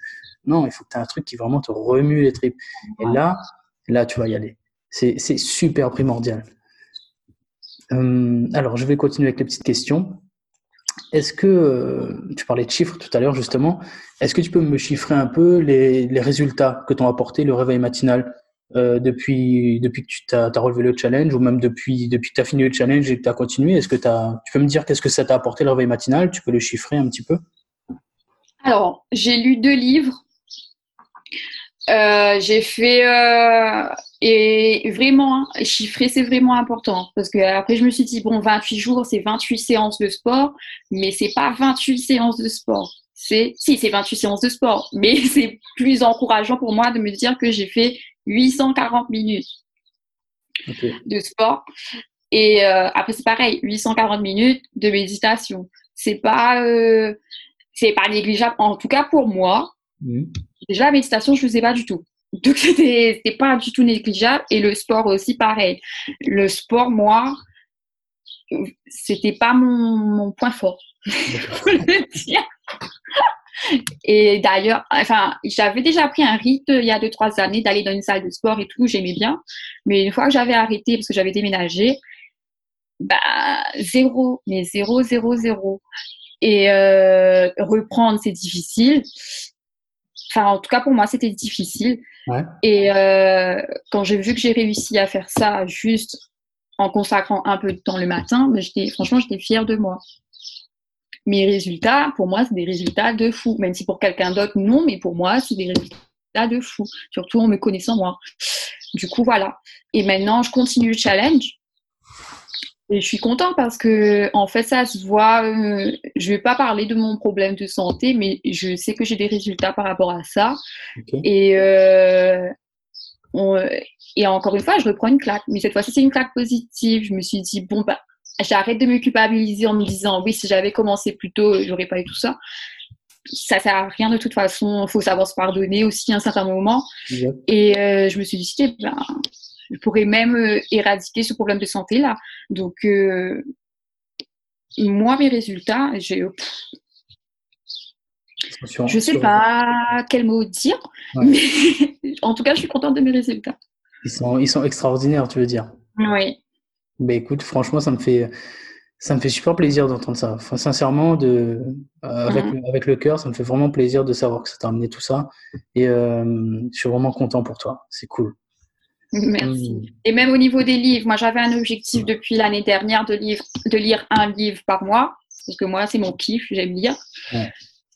Non, il faut que tu aies un truc qui vraiment te remue les tripes. Et là, là, tu vas y aller. C'est super primordial. Hum, alors, je vais continuer avec les petites questions. Est-ce que, euh, tu parlais de chiffres tout à l'heure justement, est-ce que tu peux me chiffrer un peu les, résultats que t'ont apporté le réveil matinal euh, depuis, depuis que tu as, relevé le challenge ou même depuis, depuis que tu as fini le challenge et que tu as continué? Est-ce que tu peux me dire qu'est-ce que ça t'a apporté le réveil matinal? Tu peux le chiffrer un petit peu? Alors, j'ai lu deux livres. Euh, j'ai fait euh, et vraiment hein, chiffrer c'est vraiment important parce que après je me suis dit bon 28 jours c'est 28 séances de sport mais c'est pas 28 séances de sport c'est si c'est 28 séances de sport mais c'est plus encourageant pour moi de me dire que j'ai fait 840 minutes de sport. Et euh, après, c'est pareil, 840 minutes de méditation. C'est pas, c'est pas négligeable. En tout cas, pour moi, mmh. déjà, la méditation, je ne faisais pas du tout. Donc, c'était pas du tout négligeable. Et le sport aussi, pareil. Le sport, moi, c'était pas mon, point fort. le dire. Et d'ailleurs, enfin, j'avais déjà pris un rythme il y a deux, trois années d'aller dans une salle de sport et tout, j'aimais bien. Mais une fois que j'avais arrêté parce que j'avais déménagé, bah, zéro, mais zéro, zéro, zéro. Et euh, reprendre, c'est difficile. Enfin, en tout cas, pour moi, c'était difficile. Et euh, quand j'ai vu que j'ai réussi à faire ça juste en consacrant un peu de temps le matin, franchement, j'étais fière de moi mes résultats, pour moi, c'est des résultats de fou. Même si pour quelqu'un d'autre, non, mais pour moi, c'est des résultats de fou. Surtout en me connaissant moi. Du coup, voilà. Et maintenant, je continue le challenge. Et je suis contente parce que, en fait, ça se voit. Euh, je vais pas parler de mon problème de santé, mais je sais que j'ai des résultats par rapport à ça. Et, euh, et encore une fois, je reprends une claque. Mais cette fois-ci, c'est une claque positive. Je me suis dit, bon, bah, j'arrête de me culpabiliser en me disant oui si j'avais commencé plus tôt j'aurais pas eu tout ça ça sert à rien de toute façon il faut savoir se pardonner aussi à un certain moment et euh, je me suis dit eh ben, je pourrais même euh, éradiquer ce problème de santé là donc euh, moi mes résultats j'ai je sais pas quel mot dire mais en tout cas je suis contente de mes résultats ils sont, ils sont extraordinaires tu veux dire oui écoute, franchement, ça me fait, ça me fait super plaisir d'entendre ça. Enfin, sincèrement, de, euh, avec, mhm. avec, le cœur, ça me fait vraiment plaisir de savoir que ça t'a amené tout ça. Et euh, je suis vraiment content pour toi. C'est cool. Merci. Mmh. Et même au niveau des livres, moi j'avais un objectif depuis l'année dernière de, lire, de lire un livre par mois, parce que moi c'est mon kiff, j'aime lire.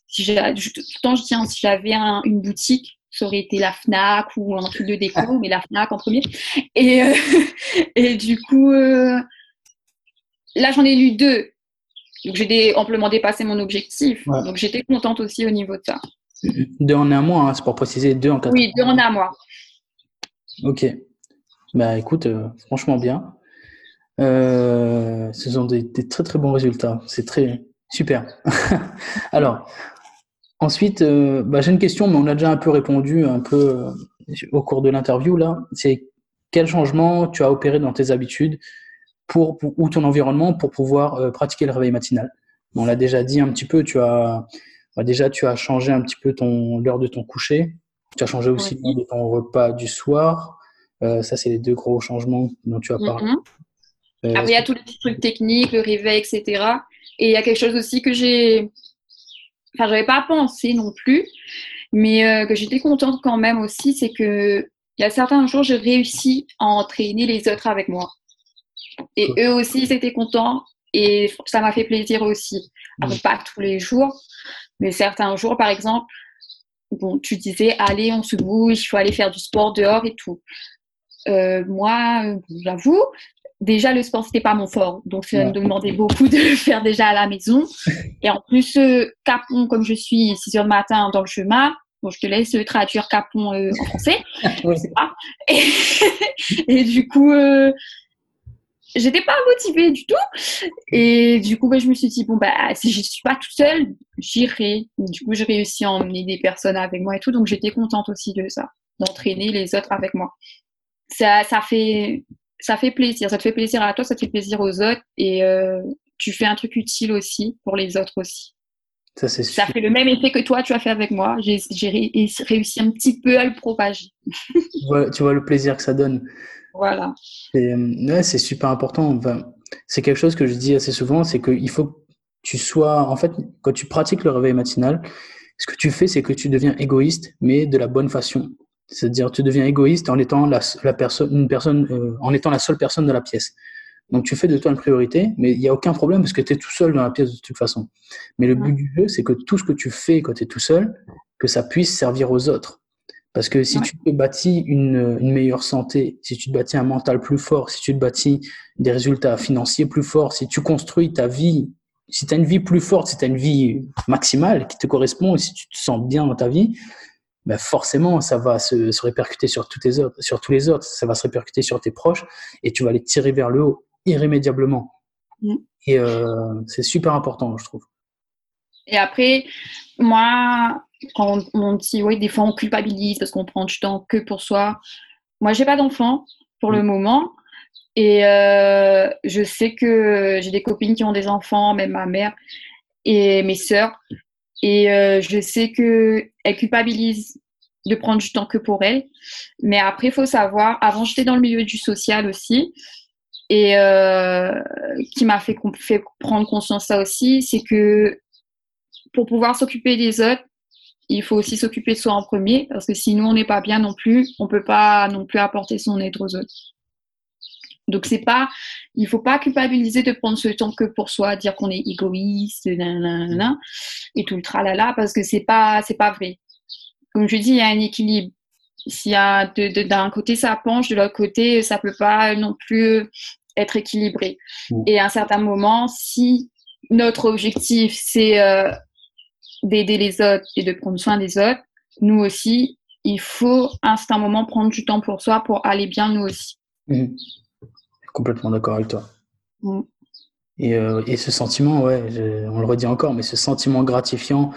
Si j'ai, tout le temps je tiens, si j'avais une boutique, ça aurait été la FNAC ou un truc de déco, mais la FNAC en premier. Et, euh, et du coup, euh, là, j'en ai lu deux. Donc, j'ai amplement dépassé mon objectif. Donc, j'étais contente aussi au niveau de ça. Deux en un mois, hein, c'est pour préciser, deux en quatre Oui, deux en un mois. Ok. Bah écoute, euh, franchement bien. ce sont des, très très bons résultats. C'est très super. Alors, Ensuite, euh, bah, j'ai une question, mais on a déjà un peu répondu un peu euh, au cours de l'interview là. C'est quel changement tu as opéré dans tes habitudes pour, ou ton environnement pour pouvoir euh, pratiquer le réveil matinal? On l'a déjà dit un petit peu. Tu as bah, déjà tu as changé un petit peu ton l'heure de ton coucher. Tu as changé aussi de ton repas du soir. ça, c'est les deux gros changements dont tu as parlé. Mm-hmm. Après, il y a tous les trucs techniques, le réveil, etc. Et il y a quelque chose aussi que j'ai enfin j'avais pas pensé non plus, mais euh, que j'étais contente quand même aussi, c'est que il y a certains jours j'ai réussi à entraîner les autres avec moi. Et eux aussi ils étaient contents et ça m'a fait plaisir aussi. pas tous les jours, mais certains jours par exemple, bon tu disais allez on se bouge, il faut aller faire du sport dehors et tout. Euh, moi, euh, j'avoue, déjà le sport c'était pas mon fort. Donc ça me demandait beaucoup de le faire déjà à la maison. Et en plus euh, capon comme je suis 6 heures du matin dans le chemin bon je te laisse traduire capon euh, en français. Et, et, du coup euh, j'étais pas motivée du tout et du coup bah, je me suis dit bon bah si je suis pas toute seule j'irai du coup j'ai réussi à emmener des personnes avec moi et tout donc j'étais contente aussi de ça d'entraîner les autres avec moi ça, ça fait ça fait plaisir. Ça te fait plaisir à toi, ça te fait plaisir aux autres et euh, tu fais un truc utile aussi pour les autres aussi. Ça, c'est Ça fait le même effet que toi, tu as fait avec moi. J'ai réussi un petit peu à le propager. tu, vois, le plaisir que ça donne. Voilà. Euh, c'est super important. Enfin, c'est quelque chose que je dis assez souvent, c'est qu'il faut tu sois, en fait, quand tu pratiques le réveil matinal, ce que tu fais, c'est que tu deviens égoïste, mais de la bonne façon. C'est-à-dire, tu deviens égoïste en étant la, la personne, une personne, euh, en étant la seule personne de la pièce. Donc, tu fais de toi une priorité, mais il n'y a aucun problème parce que tu es tout seul dans la pièce de toute façon. Mais le but du jeu, c'est que tout ce que tu fais quand tu es tout seul, que ça puisse servir aux autres. Parce que si tu te bâtis une, une, meilleure santé, si tu te bâtis un mental plus fort, si tu te bâtis des résultats financiers plus forts, si tu construis ta vie, si tu as une vie plus forte, si tu as une vie maximale qui te correspond, et si tu te sens bien dans ta vie, ben forcément, ça va se, se répercuter sur, tous tes autres, sur tous les autres, ça va se répercuter sur tes proches et tu vas les tirer vers le haut irrémédiablement. Mm. Et euh, c'est super important, je trouve. Et après, moi, quand on dit, oui, des fois on culpabilise parce qu'on prend du temps que pour soi. Moi, j'ai pas d'enfant pour le mm. moment. Et euh, je sais que j'ai des copines qui ont des enfants, même ma mère et mes sœurs. Et euh, je sais qu'elles culpabilisent de prendre du temps que pour elles. Mais après, il faut savoir, avant j'étais dans le milieu du social aussi, et euh, qui m'a fait, fait prendre conscience ça aussi, c'est que pour pouvoir s'occuper des autres, il faut aussi s'occuper de soi en premier, parce que si nous on n'est pas bien non plus, on peut pas non plus apporter son aide aux autres. Donc c'est pas, il faut pas culpabiliser de prendre ce temps que pour soi, dire qu'on est égoïste, et tout le tralala, parce que c'est pas, c'est pas vrai. Comme je dis, il y a un équilibre. S'il y a d'un côté ça penche, de l'autre côté ça peut pas non plus être équilibré. Mm. Et à un certain moment, si notre objectif c'est euh, d'aider les autres et de prendre soin des autres, nous aussi, il faut à un certain moment prendre du temps pour soi pour aller bien nous aussi. Mm. Complètement d'accord avec toi. Mm. Et, euh, et, ce sentiment, ouais, on le redit encore, mais ce sentiment gratifiant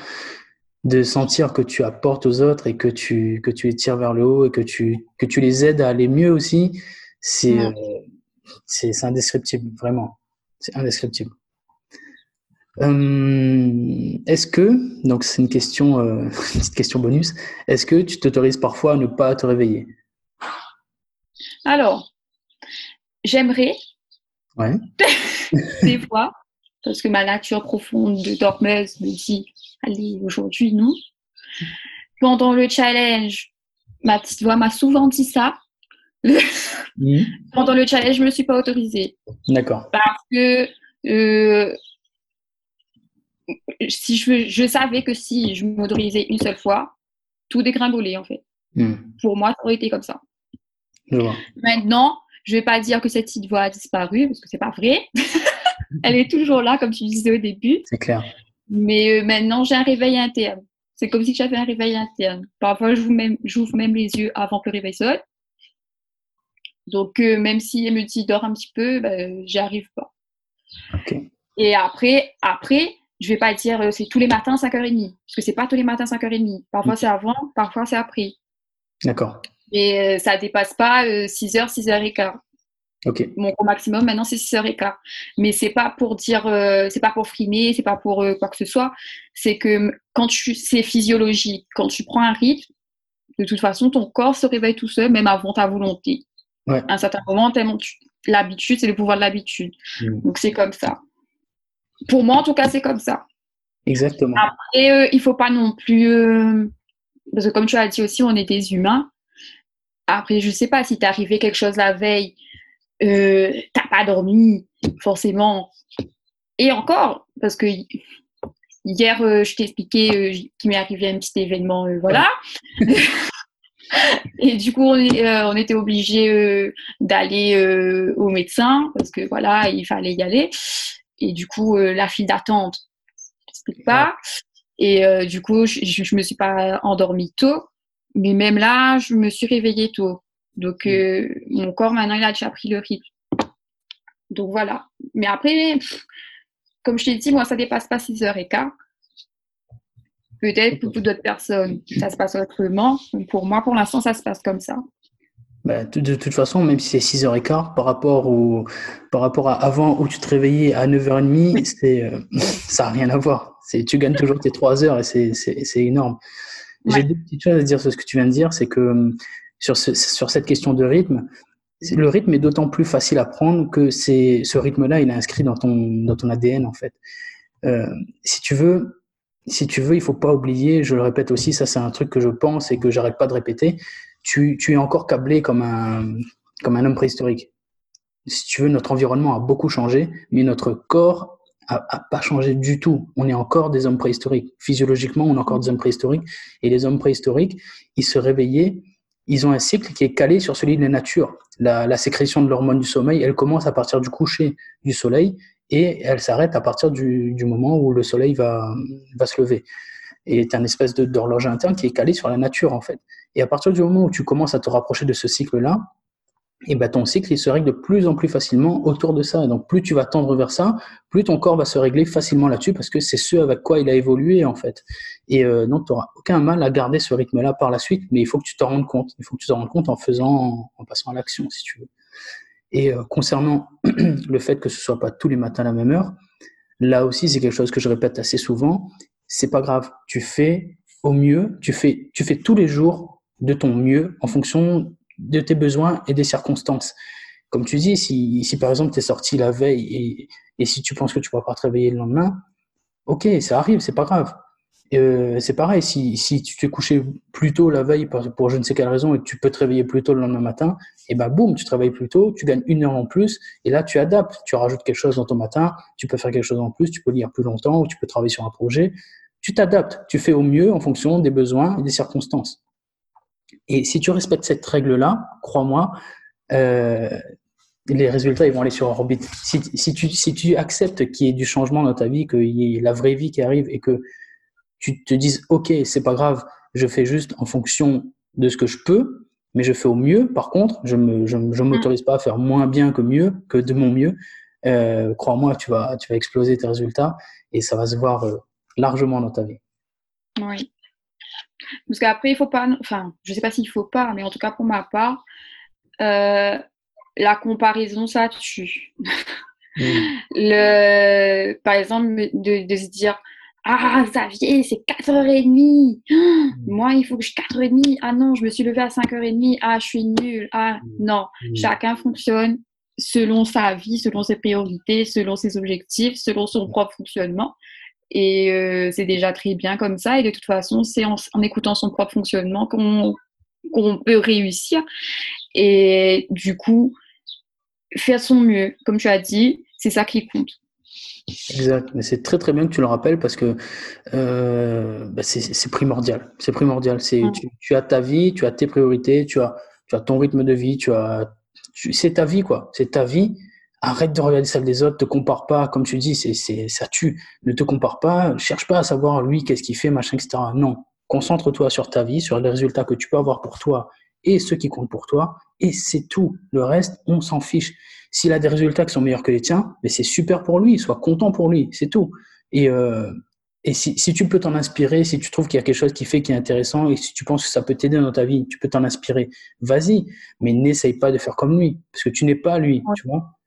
de sentir que tu apportes aux autres et que tu, que tu les tires vers le haut et que tu, que tu les aides à aller mieux aussi, c'est euh, c'est indescriptible, vraiment. C'est indescriptible. Euh, est-ce que, donc c'est une question, euh, une petite question bonus, est-ce que tu t'autorises parfois à ne pas te réveiller? Alors, j'aimerais. Ouais. des fois, parce que ma nature profonde de dormeuse me dit, allez, aujourd'hui, non. Pendant le challenge, ma petite voix m'a souvent dit ça. Mmh. Pendant le challenge, je ne me suis pas autorisée. D'accord. Parce que euh, si je, je, savais que si je m'autorisais une seule fois, tout dégringolait en fait. Mmh. Pour moi, ça aurait été comme ça. Maintenant, je ne vais pas dire que cette petite voix a disparu parce que c'est pas vrai. Elle est toujours là, comme tu disais au début. C'est clair. Mais euh, maintenant, j'ai un réveil interne. C'est comme si j'avais un réveil interne. Parfois, j'ouvre même, même les yeux avant que le réveil sonne. Donc, euh, même si elle me dit dors un petit peu, ben, j'y arrive pas. Et après, après, je vais pas dire euh, c'est tous les matins 5h30. Parce que c'est pas tous les matins 5h30. Parfois, c'est avant, parfois, c'est après. D'accord. Et ça dépasse pas 6h, 6h15. Mon gros maximum maintenant c'est 6 h quart. Mais c'est pas pour dire, euh, c'est pas pour frimer, c'est pas pour euh, quoi que ce soit. C'est que quand tu, c'est physiologique. Quand tu prends un rythme, de toute façon ton corps se réveille tout seul, même avant ta volonté. Ouais. À un certain moment, l'habitude, c'est le pouvoir de l'habitude. Mm. Donc c'est comme ça. Pour moi, en tout cas, c'est comme ça. Exactement. Après, euh, il faut pas non plus, parce que comme tu as dit aussi, on est des humains. Après, je sais pas si t'es arrivé quelque chose la veille euh, t'as pas dormi, forcément. Et encore, parce que hier, euh, je t'ai expliqué euh, qu'il m'est arrivé un petit événement, voilà. Et du coup, on, était obligé d'aller au médecin parce que voilà, il fallait y aller. Et du coup, la file d'attente, je pas. Et du coup, je, je, me suis pas endormie tôt, mais même là, je me suis réveillée tôt. Donc, mm. euh, mon corps, maintenant, il a déjà pris le rythme. Donc, voilà. Mais après, comme je t'ai dit, moi, ça dépasse pas 6 heures et quart. Peut-être pour d'autres personnes, ça se passe autrement. Pour moi, pour l'instant, ça se passe comme ça. Bah, de, toute façon, même si c'est 6h15, par rapport, au, par rapport à avant où tu te réveillais à 9h30, c'est, euh, ça n'a rien à voir. C'est, tu gagnes toujours tes 3 heures et c'est, c'est, énorme. J'ai deux petites choses à dire sur ce que tu viens de dire. C'est que sur, sur cette question de rythme, le rythme est d'autant plus facile à prendre que c'est ce rythme-là, il est inscrit dans ton, dans ton ADN en fait. euh, si tu veux, si tu veux, il faut pas oublier, je le répète aussi, ça c'est un truc que je pense et que j'arrête pas de répéter, tu, es encore câblé comme un, comme un homme préhistorique. Si tu veux, notre environnement a beaucoup changé, mais notre corps a, a, pas changé du tout. On est encore des hommes préhistoriques. Physiologiquement, on est encore des hommes préhistoriques. Et les hommes préhistoriques, ils se réveillaient, ils ont un cycle qui est calé sur celui de la nature. La, la sécrétion de l'hormone du sommeil, elle commence à partir du coucher du soleil et elle s'arrête à partir du, du, moment où le soleil va, va se lever. Et c'est un espèce d'horloge interne qui est calé sur la nature, en fait. Et à partir du moment où tu commences à te rapprocher de ce cycle-là, et ben ton cycle il se règle de plus en plus facilement autour de ça. Et donc plus tu vas tendre vers ça, plus ton corps va se régler facilement là-dessus parce que c'est ce avec quoi il a évolué en fait. Et euh, donc tu n'auras aucun mal à garder ce rythme-là par la suite, mais il faut que tu t'en rendes compte. Il faut que tu t'en rendes compte en faisant, en passant à l'action si tu veux. Et euh, concernant le fait que ce soit pas tous les matins à la même heure, là aussi c'est quelque chose que je répète assez souvent. C'est pas grave, tu fais au mieux, tu fais, tu fais tous les jours de ton mieux en fonction de tes besoins et des circonstances. Comme tu dis, si, par exemple tu es sorti la veille et, si tu penses que tu ne pourras pas te réveiller le lendemain, ok, ça arrive, c'est pas grave. Euh, c'est pareil, si, si tu t'es couché plus tôt la veille pour, je ne sais quelle raison et que tu peux te réveiller plus tôt le lendemain matin, et ben boum, tu te réveilles plus tôt, tu gagnes une heure en plus, et là tu adaptes, tu rajoutes quelque chose dans ton matin, tu peux faire quelque chose en plus, tu peux lire plus longtemps ou tu peux travailler sur un projet, tu t'adaptes, tu fais au mieux en fonction des besoins et des circonstances. Et si tu respectes cette règle-là, crois-moi, euh, les résultats ils vont aller sur orbite. Si, si, tu, si tu acceptes qu'il y ait du changement dans ta vie, qu'il y ait la vraie vie qui arrive et que tu te dises, OK, c'est pas grave, je fais juste en fonction de ce que je peux, mais je fais au mieux. Par contre, je ne je, je m'autorise pas à faire moins bien que mieux, que de mon mieux. Euh, crois-moi, tu vas, tu vas exploser tes résultats et ça va se voir euh, largement dans ta vie. Oui. Parce qu'après, il faut pas, enfin, je sais pas s'il faut pas, mais en tout cas pour ma part, euh, la comparaison, ça tue. Mmh. Le, par exemple, de, de, se dire, ah, Xavier, c'est 4h30. Mmh. Moi, il faut que je 4h30. Ah non, je me suis levée à 5h30. Ah, je suis nulle. Ah, mmh. non. Mmh. Chacun fonctionne selon sa vie, selon ses priorités, selon ses objectifs, selon son propre fonctionnement. Et euh, c'est déjà très bien comme ça. Et de toute façon, c'est en, en, écoutant son propre fonctionnement qu'on peut réussir. Et du coup, faire son mieux, comme tu as dit, c'est ça qui compte. Exact, mais c'est très très bien que tu le rappelles parce que euh, bah c'est primordial. C'est primordial. C'est mmh. tu, tu, as ta vie, tu as tes priorités, tu as tu as ton rythme de vie, tu as c'est ta vie quoi. C'est ta vie. Arrête de regarder celle des autres, te compare pas, comme tu dis, c'est c'est ça tue. Ne te compare pas, cherche pas à savoir lui qu'est-ce qu'il fait, machin, etc. Non, concentre-toi sur ta vie, sur les résultats que tu peux avoir pour toi et ceux qui comptent pour toi, et c'est tout. Le reste, on s'en fiche. S'il a des résultats qui sont meilleurs que les tiens, mais c'est super pour lui, sois content pour lui, c'est tout. Et, euh, et si, si, tu peux t'en inspirer, si tu trouves qu'il y a quelque chose qui fait qui est intéressant et si tu penses que ça peut t'aider dans ta vie, tu peux t'en inspirer, vas-y, mais n'essaye pas de faire comme lui, parce que tu n'es pas lui, tu vois.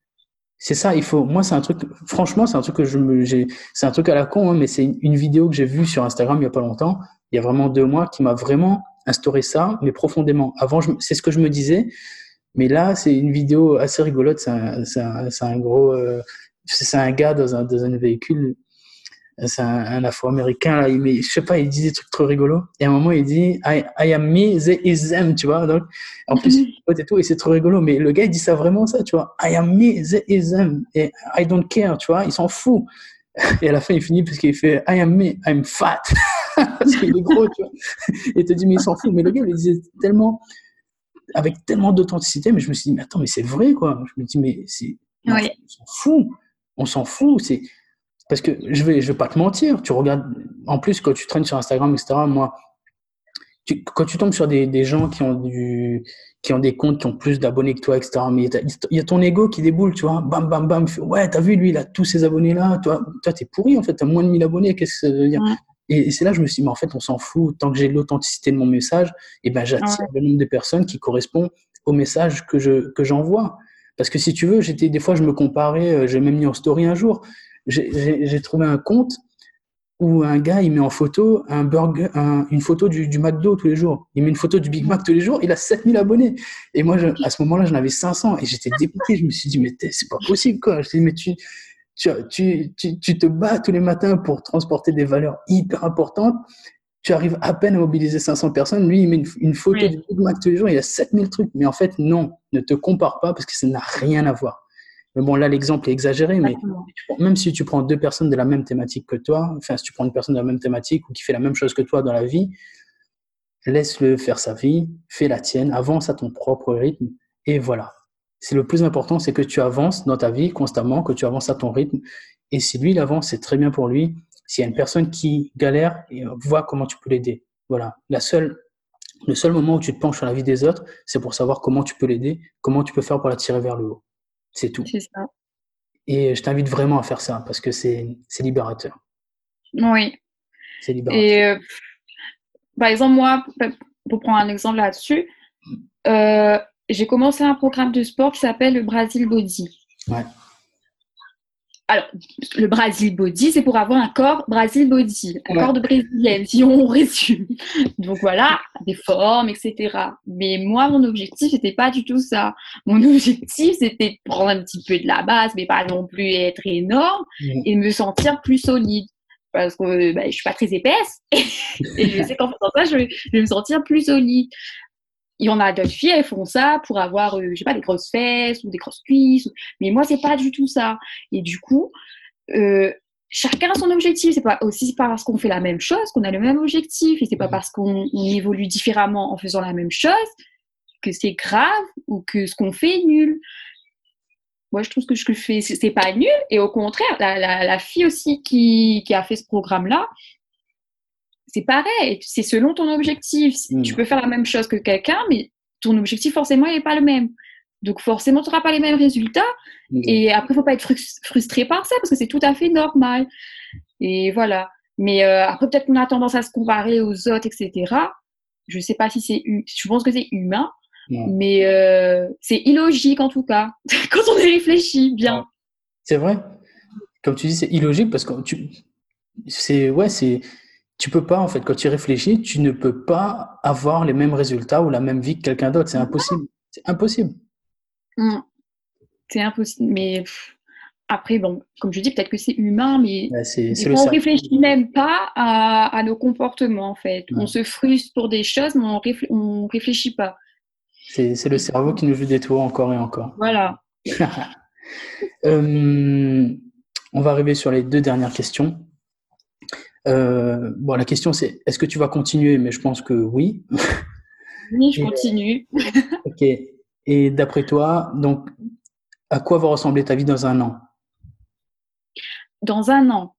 C'est ça, il faut. Moi, c'est un truc. Franchement, c'est un truc que je me. C'est un truc à la con, hein, mais c'est une, vidéo que j'ai vue sur Instagram il y a pas longtemps, il y a vraiment deux mois, qui m'a vraiment instauré ça, mais profondément. Avant, c'est ce que je me disais, mais là, c'est une vidéo assez rigolote. C'est un, un, un, gros, euh, c'est un gars dans un, dans un véhicule. C'est un, un Afro-américain là. Il met, je sais pas, il dit des trucs trop rigolos. Et à un moment, il dit I, I am me, they is them, tu vois. Donc, en plus, il et tout, et c'est trop rigolo. Mais le gars, il dit ça vraiment ça, tu vois. I am me, they is them, et I don't care, tu vois. Il s'en fout. Et à la fin, il finit parce qu'il fait I am me, I'm fat. parce qu'il est gros, tu vois. Et il te dit, mais il s'en fout. Mais le gars, il le disait tellement, avec tellement d'authenticité, mais je me suis dit, mais attends, mais c'est vrai, quoi. Je me dis, mais c'est, oui. on s'en fout. On s'en fout. C'est, parce que je vais, je vais pas te mentir. Tu regardes, en plus, quand tu traînes sur Instagram, etc., moi, tu, quand tu tombes sur des, des gens qui ont du, qui ont des comptes qui ont plus d'abonnés que toi, etc. Mais il y a ton ego qui déboule, tu vois. Bam, bam, bam. Ouais, t'as vu, lui, il a tous ses abonnés là. Toi, toi, t'es pourri, en fait. T'as moins de 1000 abonnés. Qu'est-ce que ça veut dire? Ouais. Et, c'est là que je me suis dit, mais en fait, on s'en fout. Tant que j'ai l'authenticité de mon message, et ben, j'attire ouais. le nombre de personnes qui correspondent au message que je, que j'envoie. Parce que si tu veux, j'étais, des fois, je me comparais, j'ai même mis en story un jour. J'ai trouvé un compte où un gars, il met en photo un burger, un, une photo du, du, McDo tous les jours. Il met une photo du Big Mac tous les jours, il a 7000 abonnés. Et moi, je, à ce moment-là, j'en avais 500 et j'étais dégoûté. Je me suis dit, mais c'est pas possible, quoi. Je dis, mais tu, tu, tu, tu, tu, te bats tous les matins pour transporter des valeurs hyper importantes. Tu arrives à peine à mobiliser 500 personnes. Lui, il met une, photo du Big Mac tous les jours. Il a 7000 trucs. Mais en fait, non, ne te compare pas parce que ça n'a rien à voir. Mais bon, là, l'exemple est exagéré, mais même si tu prends deux personnes de la même thématique que toi, enfin, si tu prends une personne de la même thématique ou qui fait la même chose que toi dans la vie, laisse-le faire sa vie, fais la tienne, avance à ton propre rythme, et voilà. C'est le plus important, c'est que tu avances dans ta vie constamment, que tu avances à ton rythme. Et si lui, il avance, c'est très bien pour lui. S'il y a une personne qui galère, vois comment tu peux l'aider. Voilà. La seule, le seul moment où tu te penches sur la vie des autres, c'est pour savoir comment tu peux l'aider, comment tu peux faire pour la tirer vers le haut. C'est tout. C'est ça. Et je t'invite vraiment à faire ça parce que c'est libérateur. Oui. C'est libérateur. Et euh, par exemple, moi, pour prendre un exemple là-dessus, euh, j'ai commencé un programme de sport qui s'appelle le Brazil Body. Ouais. Alors, le Brazil Body, c'est pour avoir un corps Brazil Body, un corps de brésilienne, si on résume. Donc voilà, des formes, etc. Mais moi, mon objectif, c'était pas du tout ça. Mon objectif, c'était de prendre un petit peu de la base, mais pas non plus être énorme, et me sentir plus solide. Parce que bah, je suis pas très épaisse, et je sais qu'en faisant ça, je vais, je vais me sentir plus solide il y en a d'autres filles, elles font ça pour avoir, euh, je sais pas, des grosses fesses ou des grosses cuisses. Mais moi, c'est pas du tout ça. Et du coup, euh, chacun a son objectif. C'est pas aussi parce qu'on fait la même chose qu'on a le même objectif. Et c'est pas parce qu'on évolue différemment en faisant la même chose que c'est grave ou que ce qu'on fait est nul. Moi, je trouve que ce que je fais, c'est pas nul. Et au contraire, la, la, la fille aussi qui, qui a fait ce programme-là, c'est pareil, c'est selon ton objectif. Tu hmm. peux faire la même chose que quelqu'un, mais ton objectif, forcément, il n'est pas le même. Donc, forcément, tu n'auras pas les mêmes résultats. Hmm. Et après, il ne faut pas être frustré par ça, parce que c'est tout à fait normal. Et voilà. Mais euh, après, peut-être qu'on a tendance à se comparer aux autres, etc. Je ne sais pas si c'est... Je pense que c'est humain. Mais euh, c'est illogique, en tout cas, quand on y réfléchit bien. C'est vrai. Comme tu dis, c'est illogique parce que tu... C'est... Ouais, c'est tu peux pas, en fait, quand tu réfléchis, tu ne peux pas avoir les mêmes résultats ou la même vie que quelqu'un d'autre. C'est impossible. C'est impossible. Mmh. C'est impossible. Mais après, bon, comme je dis, peut-être que c'est humain, mais on ne réfléchit même pas à, nos comportements, en fait. On se frustre pour des choses, mais on ne réfléchit pas. C'est le cerveau qui nous joue des tours encore et encore. Voilà. Euh, on va arriver sur les deux dernières questions. Euh, bon, la question c'est est-ce que tu vas continuer? Mais je pense que oui. Oui, je continue. ok. Et d'après toi, donc, à quoi va ressembler ta vie dans un an? Dans un an.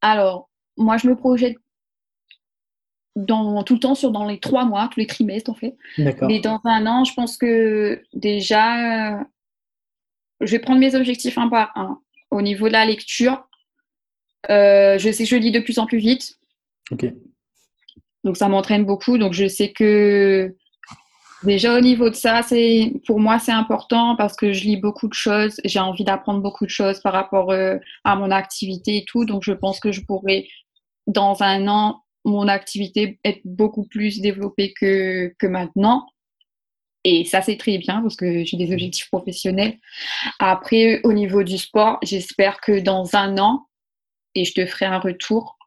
Alors, moi, je me projette dans, tout le temps sur dans les trois mois, tous les trimestres en fait. Mais dans un an, je pense que déjà, je vais prendre mes objectifs un par un. Au niveau de la lecture, je sais que je lis de plus en plus vite. Ok. Donc ça m'entraîne beaucoup. Donc je sais que déjà au niveau de ça, c'est pour moi c'est important parce que je lis beaucoup de choses. J'ai envie d'apprendre beaucoup de choses par rapport euh, à mon activité et tout. Donc je pense que je pourrais dans un an mon activité être beaucoup plus développée que, que maintenant. Et ça, c'est très bien parce que j'ai des objectifs professionnels. Après, au niveau du sport, j'espère que dans un an, et je te ferai un retour.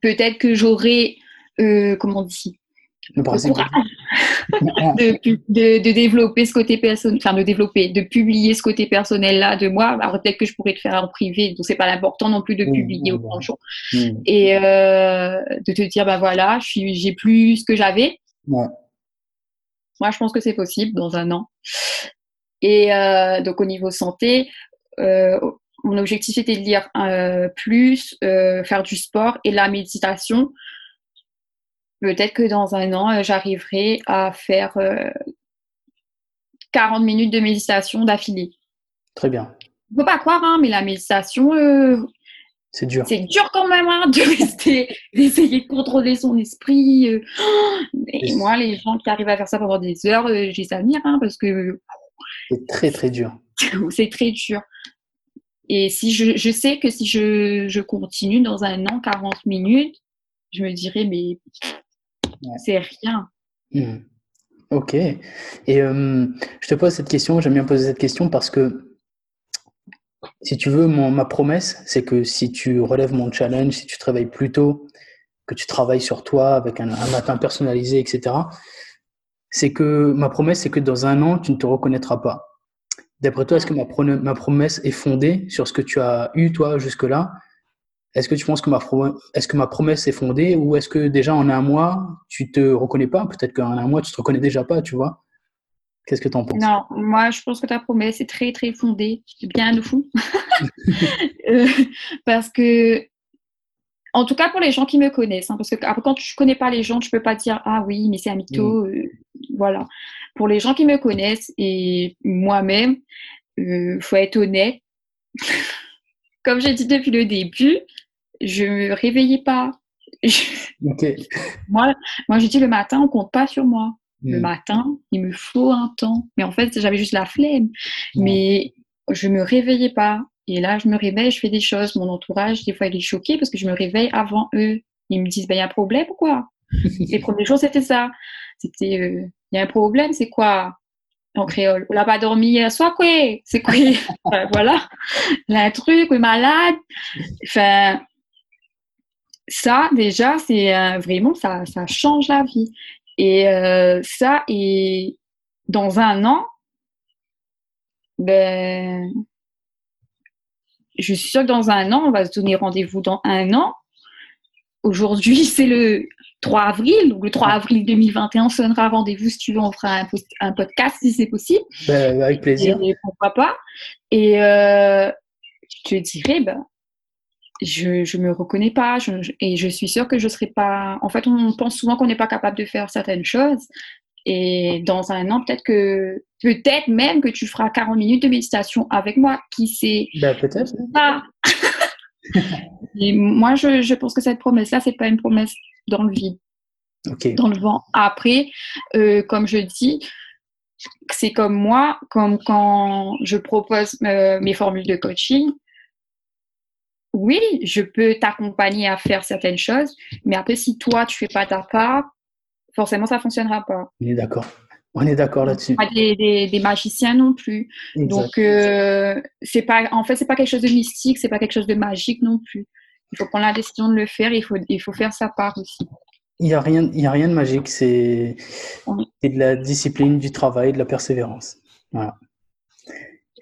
Peut-être que j'aurai, euh, comment on dit, le courage de, développer ce côté personnel, enfin de développer, de publier ce côté personnel là de moi. Alors peut-être que je pourrais le faire en privé, donc c'est pas l'important non plus de mmh, publier au grand jour. Mmh. Et euh, de te dire, bah voilà, j'ai plus ce que j'avais. Moi, je pense que c'est possible dans un an. Et euh, donc au niveau santé, mon objectif était de lire euh, plus, euh, faire du sport et la méditation. Peut-être que dans un an, euh, j'arriverai à faire 40 minutes de méditation d'affilée. Très bien. Il ne faut pas croire, hein, mais la méditation, c'est dur. C'est dur quand même hein, de rester, d'essayer de contrôler son esprit. Et moi, les gens qui arrivent à faire ça pendant des heures, je les admire hein, parce que. C'est très très dur. c'est très dur. Et si je, je sais que si je, je, continue dans un an, 40 minutes, je me dirais, mais c'est rien. Hmm. Ok. Et euh, je te pose cette question, j'aime bien poser cette question parce que Si tu veux, mon, ma promesse, c'est que si tu relèves mon challenge, si tu te réveilles plus tôt, que tu travailles sur toi avec un, un matin personnalisé, etc., c'est que ma promesse, c'est que dans un an, tu ne te reconnaîtras pas. D'après toi, est-ce que ma, ma, promesse est fondée sur ce que tu as eu, toi, jusque-là? Est-ce que tu penses que ma, est-ce que ma promesse est fondée ou est-ce que déjà en un mois, tu te reconnais pas? Peut-être qu'en un mois, tu te reconnais déjà pas, tu vois. Qu'est-ce que tu en penses? Non, moi, je pense que ta promesse est très, très fondée. Bien de fou. Euh, parce que en tout cas pour les gens qui me connaissent, hein, parce que quand tu connais pas les gens, tu peux pas dire ah oui mais c'est un mytho, mm. euh, voilà. Pour les gens qui me connaissent et moi-même, euh, faut être honnête. Comme j'ai dit depuis le début, je me réveillais pas. moi, moi, je dis le matin, on compte pas sur moi. Le mm. matin, il me faut un temps. Mais en fait, j'avais juste la flemme. Mais je me réveillais pas. Et là, je me réveille, je fais des choses. Mon entourage, des fois, il est choqué parce que je me réveille avant eux. Ils me disent, ben, il y a un problème ou quoi? Les premières choses, c'était ça. C'était, euh, il y a un problème, c'est quoi? En créole. On n'a pas dormi hier soir, quoi? C'est quoi? Voilà. Là, un truc, est malade. Enfin, ça, déjà, c'est euh, vraiment, ça, ça change la vie. Et euh, ça, et dans un an, ben, je suis sûre que dans un an, on va se donner rendez-vous dans un an. Aujourd'hui, c'est le 3 avril. Donc, le 3 avril 2021, on sonnera rendez-vous si tu veux. On fera un, podcast si c'est possible. Ben, avec plaisir. Et, pourquoi pas. Et euh, je te dirais, ben, je ne me reconnais pas et je suis sûre que je ne serai pas. En fait, on pense souvent qu'on n'est pas capable de faire certaines choses. Et dans un an, peut-être que, peut-être même que tu feras 40 minutes de méditation avec moi. Qui sait? Ben, Peut-être. et moi, je, je, pense que cette promesse-là, c'est pas une promesse dans le vide, dans le vent. Après, euh, comme je dis, c'est comme moi, comme quand je propose euh, mes formules de coaching. Oui, je peux t'accompagner à faire certaines choses, mais après, si toi, tu fais pas ta part, forcément, ça fonctionnera pas. On est d'accord. On est d'accord là-dessus. Pas des, des, magiciens non plus. Donc, euh, c'est pas, en fait, c'est pas quelque chose de mystique, c'est pas quelque chose de magique non plus. Il faut prendre la décision de le faire, il faut, il faut faire sa part aussi. Il n'y a, rien, il y a rien de magique, c'est de la discipline, du travail, de la persévérance. Voilà.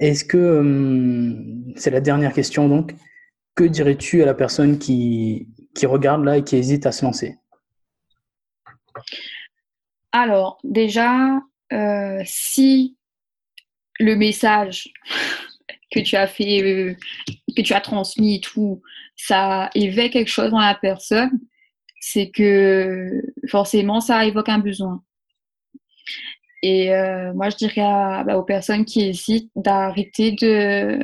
Est-ce que, hum, c'est la dernière question donc, que dirais-tu à la personne qui, qui regarde là et qui hésite à se lancer? Alors, déjà, euh, si le message que tu as fait, euh, que tu as transmis et tout, ça éveille quelque chose dans la personne, c'est que forcément, ça évoque un besoin. Et euh, moi, je dirais bah, aux personnes qui hésitent d'arrêter de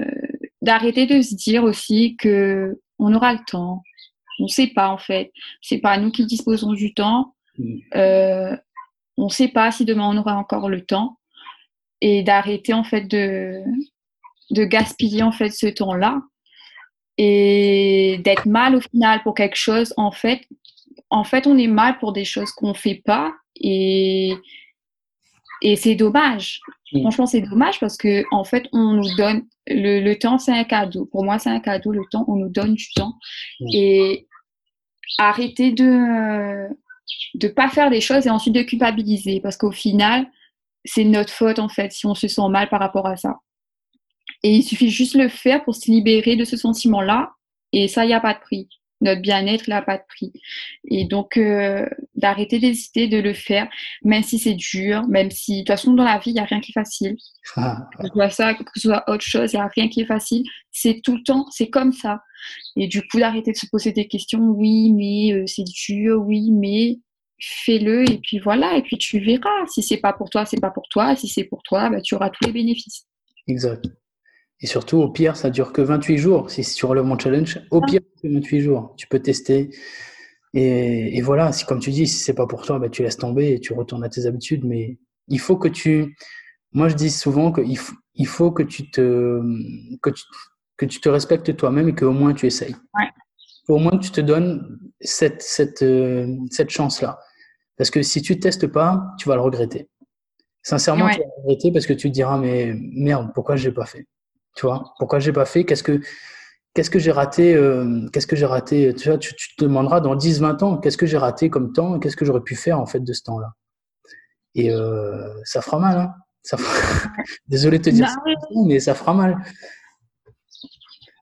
d'arrêter de se dire aussi que on aura le temps. On ne sait pas en fait. C'est pas nous qui disposons du temps. Euh, on ne sait pas si demain on aura encore le temps et d'arrêter en fait de, de gaspiller en fait ce temps-là et d'être mal au final pour quelque chose en fait. En fait on est mal pour des choses qu'on fait pas et et c'est dommage. Mm. franchement c'est dommage parce que en fait on nous donne le, le temps c'est un cadeau. Pour moi c'est un cadeau le temps on nous donne du temps et arrêter de de pas faire des choses et ensuite de culpabiliser parce qu'au final, c'est notre faute en fait si on se sent mal par rapport à ça. Et il suffit juste le faire pour se libérer de ce sentiment-là et ça, il n'y a pas de prix. Notre bien-être, il n'a pas de prix. Et donc, euh, d'arrêter d'hésiter de le faire, même si c'est dur, même si, de toute façon, dans la vie, il n'y a rien qui est facile. Ah, que ce soit ça, que ce soit autre chose, il n'y a rien qui est facile. C'est tout le temps, c'est comme ça. Et du coup, d'arrêter de se poser des questions, oui, mais euh, c'est dur, oui, mais fais-le et puis voilà, et puis tu verras. Si c'est pas pour toi, c'est pas pour toi. Si c'est pour toi, bah, tu auras tous les bénéfices. Exact. Et surtout, au pire, ça dure que 28 jours. Si tu relèves mon challenge, au ah. pire, 28 jours. Tu peux tester. Et, voilà, si comme tu dis, si c'est pas pour toi, bah, tu laisses tomber et tu retournes à tes habitudes. Mais il faut que tu. Moi, je dis souvent qu'il faut, il faut que tu te que tu, que tu te respectes toi-même et qu'au moins tu essayes. Ouais. Au moins tu te donnes cette, cette, euh, cette chance-là. Parce que si tu ne testes pas, tu vas le regretter. Sincèrement, tu vas le regretter parce que tu te diras, mais merde, pourquoi je l'ai pas fait? Tu vois, pourquoi j'ai pas fait? Qu'est-ce que qu'est-ce que j'ai raté euh, Qu'est-ce que j'ai raté? Tu vois, tu, te demanderas dans 10-20 ans, qu'est-ce que j'ai raté comme temps Qu'est-ce que j'aurais pu faire en fait de ce temps-là? Et euh, ça fera mal, hein ça Désolé de te dire ça, mais ça fera mal.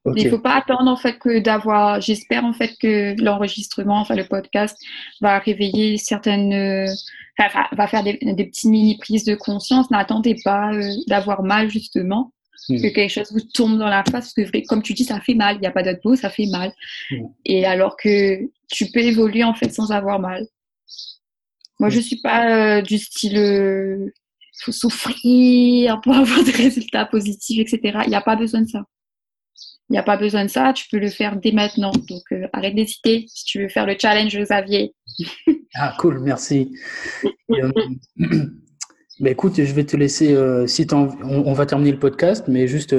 Il ne faut pas attendre en fait que d'avoir. J'espère en fait que l'enregistrement, enfin le podcast, va réveiller certaines, euh, enfin, va faire des, des petites mini prises de conscience. N'attendez pas euh, d'avoir mal justement, hmm. que quelque chose vous tombe dans la face, parce que comme tu dis, ça fait mal. Il n'y a pas d'autre mot, ça fait mal. Hmm. Et alors que tu peux évoluer en fait sans avoir mal. Moi, je je suis pas euh, du style. Il faut souffrir pour avoir des résultats positifs, etc. Il n'y a pas besoin de ça. Il n'y a pas besoin de ça, tu peux le faire dès maintenant. Donc euh, arrête d'hésiter si tu veux faire le challenge Xavier. ah cool, merci. Euh, bah, écoute, je vais te laisser, euh, si on, on, va terminer le podcast, mais juste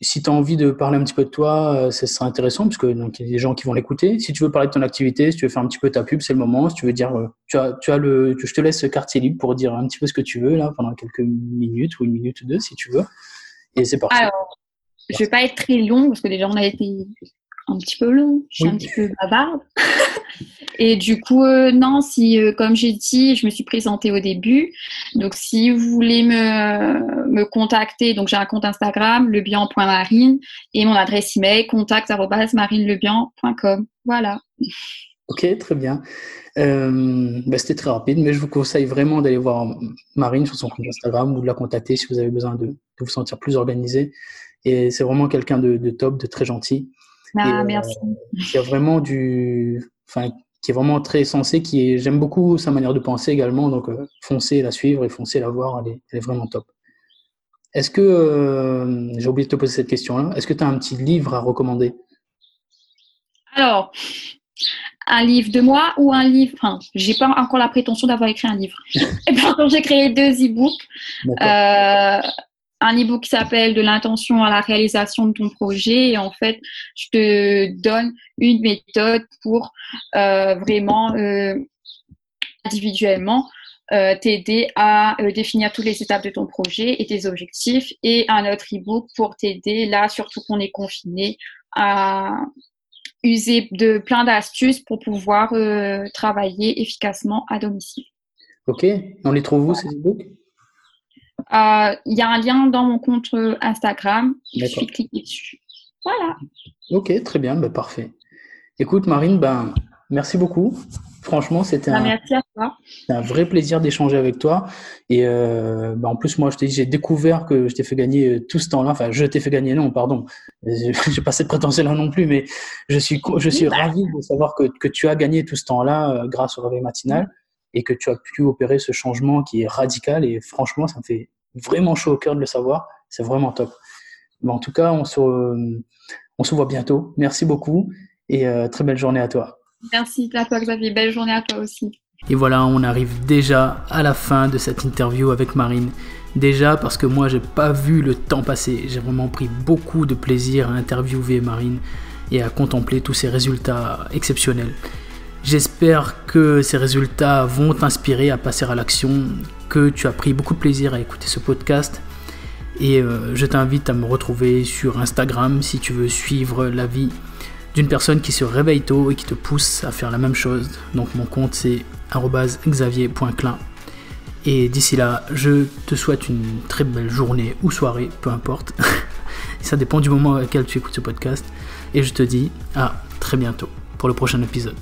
si tu as envie de parler un petit peu de toi, ce sera intéressant, parce que donc, il y a des gens qui vont l'écouter. Si tu veux parler de ton activité, si tu veux faire un petit peu ta pub, c'est le moment. Si tu veux dire, tu as, tu as le, je te laisse ce quartier libre pour dire un petit peu ce que tu veux, là, pendant quelques minutes ou une minute ou deux, si tu veux. Et c'est parti. Je vais pas être très long parce que déjà on a été un petit peu long. Je suis un petit peu bavarde. Et du coup, euh, non, si, euh, comme j'ai dit, je me suis présentée au début. Donc, si vous voulez me, me contacter, donc j'ai un compte Instagram, lebian.marine, et mon adresse email, contact.marinelebian.com. Voilà. Ok, très bien. Euh, bah, C'était très rapide, mais je vous conseille vraiment d'aller voir Marine sur son compte Instagram ou de la contacter si vous avez besoin de, de vous sentir plus organisé. Et c'est vraiment quelqu'un de, top, de très gentil. Ah, merci. Qui a vraiment du, enfin, qui est vraiment très sensé, qui est, j'aime beaucoup sa manière de penser également. Donc, euh, foncez la suivre et foncez la voir, elle est, elle est vraiment top. Est-ce que, euh, j'ai oublié de te poser cette question-là, est-ce que tu as un petit livre à recommander? Alors, un livre de moi ou un livre. Enfin, j'ai pas encore la prétention d'avoir écrit un livre. Et pourtant, j'ai créé deux e-books. Euh, un e-book qui s'appelle De l'intention à la réalisation de ton projet. Et en fait, je te donne une méthode pour euh, vraiment euh, individuellement euh, t'aider à définir toutes les étapes de ton projet et tes objectifs. Et un autre e-book pour t'aider, là, surtout qu'on est confiné, à user de plein d'astuces pour pouvoir travailler efficacement à domicile. Ok, on les trouve où ces e-books? Euh, il y a un lien dans mon compte Instagram. Il suffit de cliquer dessus. Voilà. Ok, très bien, bah, parfait. Écoute, Marine, ben, merci beaucoup. Franchement, c'était bah, un, un, vrai plaisir d'échanger avec toi. Et euh, ben, en plus, moi, je t'ai j'ai découvert que je t'ai fait gagner euh, tout ce temps-là. Enfin, je t'ai fait gagner, non, pardon. J'ai pas cette prétention-là non plus, mais je suis, je suis bah. ravi de savoir que, que tu as gagné tout ce temps-là grâce au réveil matinal et que tu as pu opérer ce changement qui est radical. Et franchement, ça me fait vraiment chaud au cœur de le savoir. C'est vraiment top. Mais en tout cas, on se, on se voit bientôt. Merci beaucoup et euh, très belle journée à toi. Merci à toi, Xavier. Belle journée à toi aussi. Et voilà, on arrive déjà à la fin de cette interview avec Marine. Déjà parce que moi, j'ai pas vu le temps passer. J'ai vraiment pris beaucoup de plaisir à interviewer Marine et à contempler tous ses résultats exceptionnels. J'espère que ces résultats vont t'inspirer à passer à l'action, que tu as pris beaucoup de plaisir à écouter ce podcast. Et euh, je t'invite à me retrouver sur Instagram si tu veux suivre la vie d'une personne qui se réveille tôt et qui te pousse à faire la même chose. Donc mon compte c'est xavier.clin. Et d'ici là, je te souhaite une très belle journée ou soirée, peu importe. Ça dépend du moment auquel tu écoutes ce podcast. Et je te dis à très bientôt pour le prochain épisode.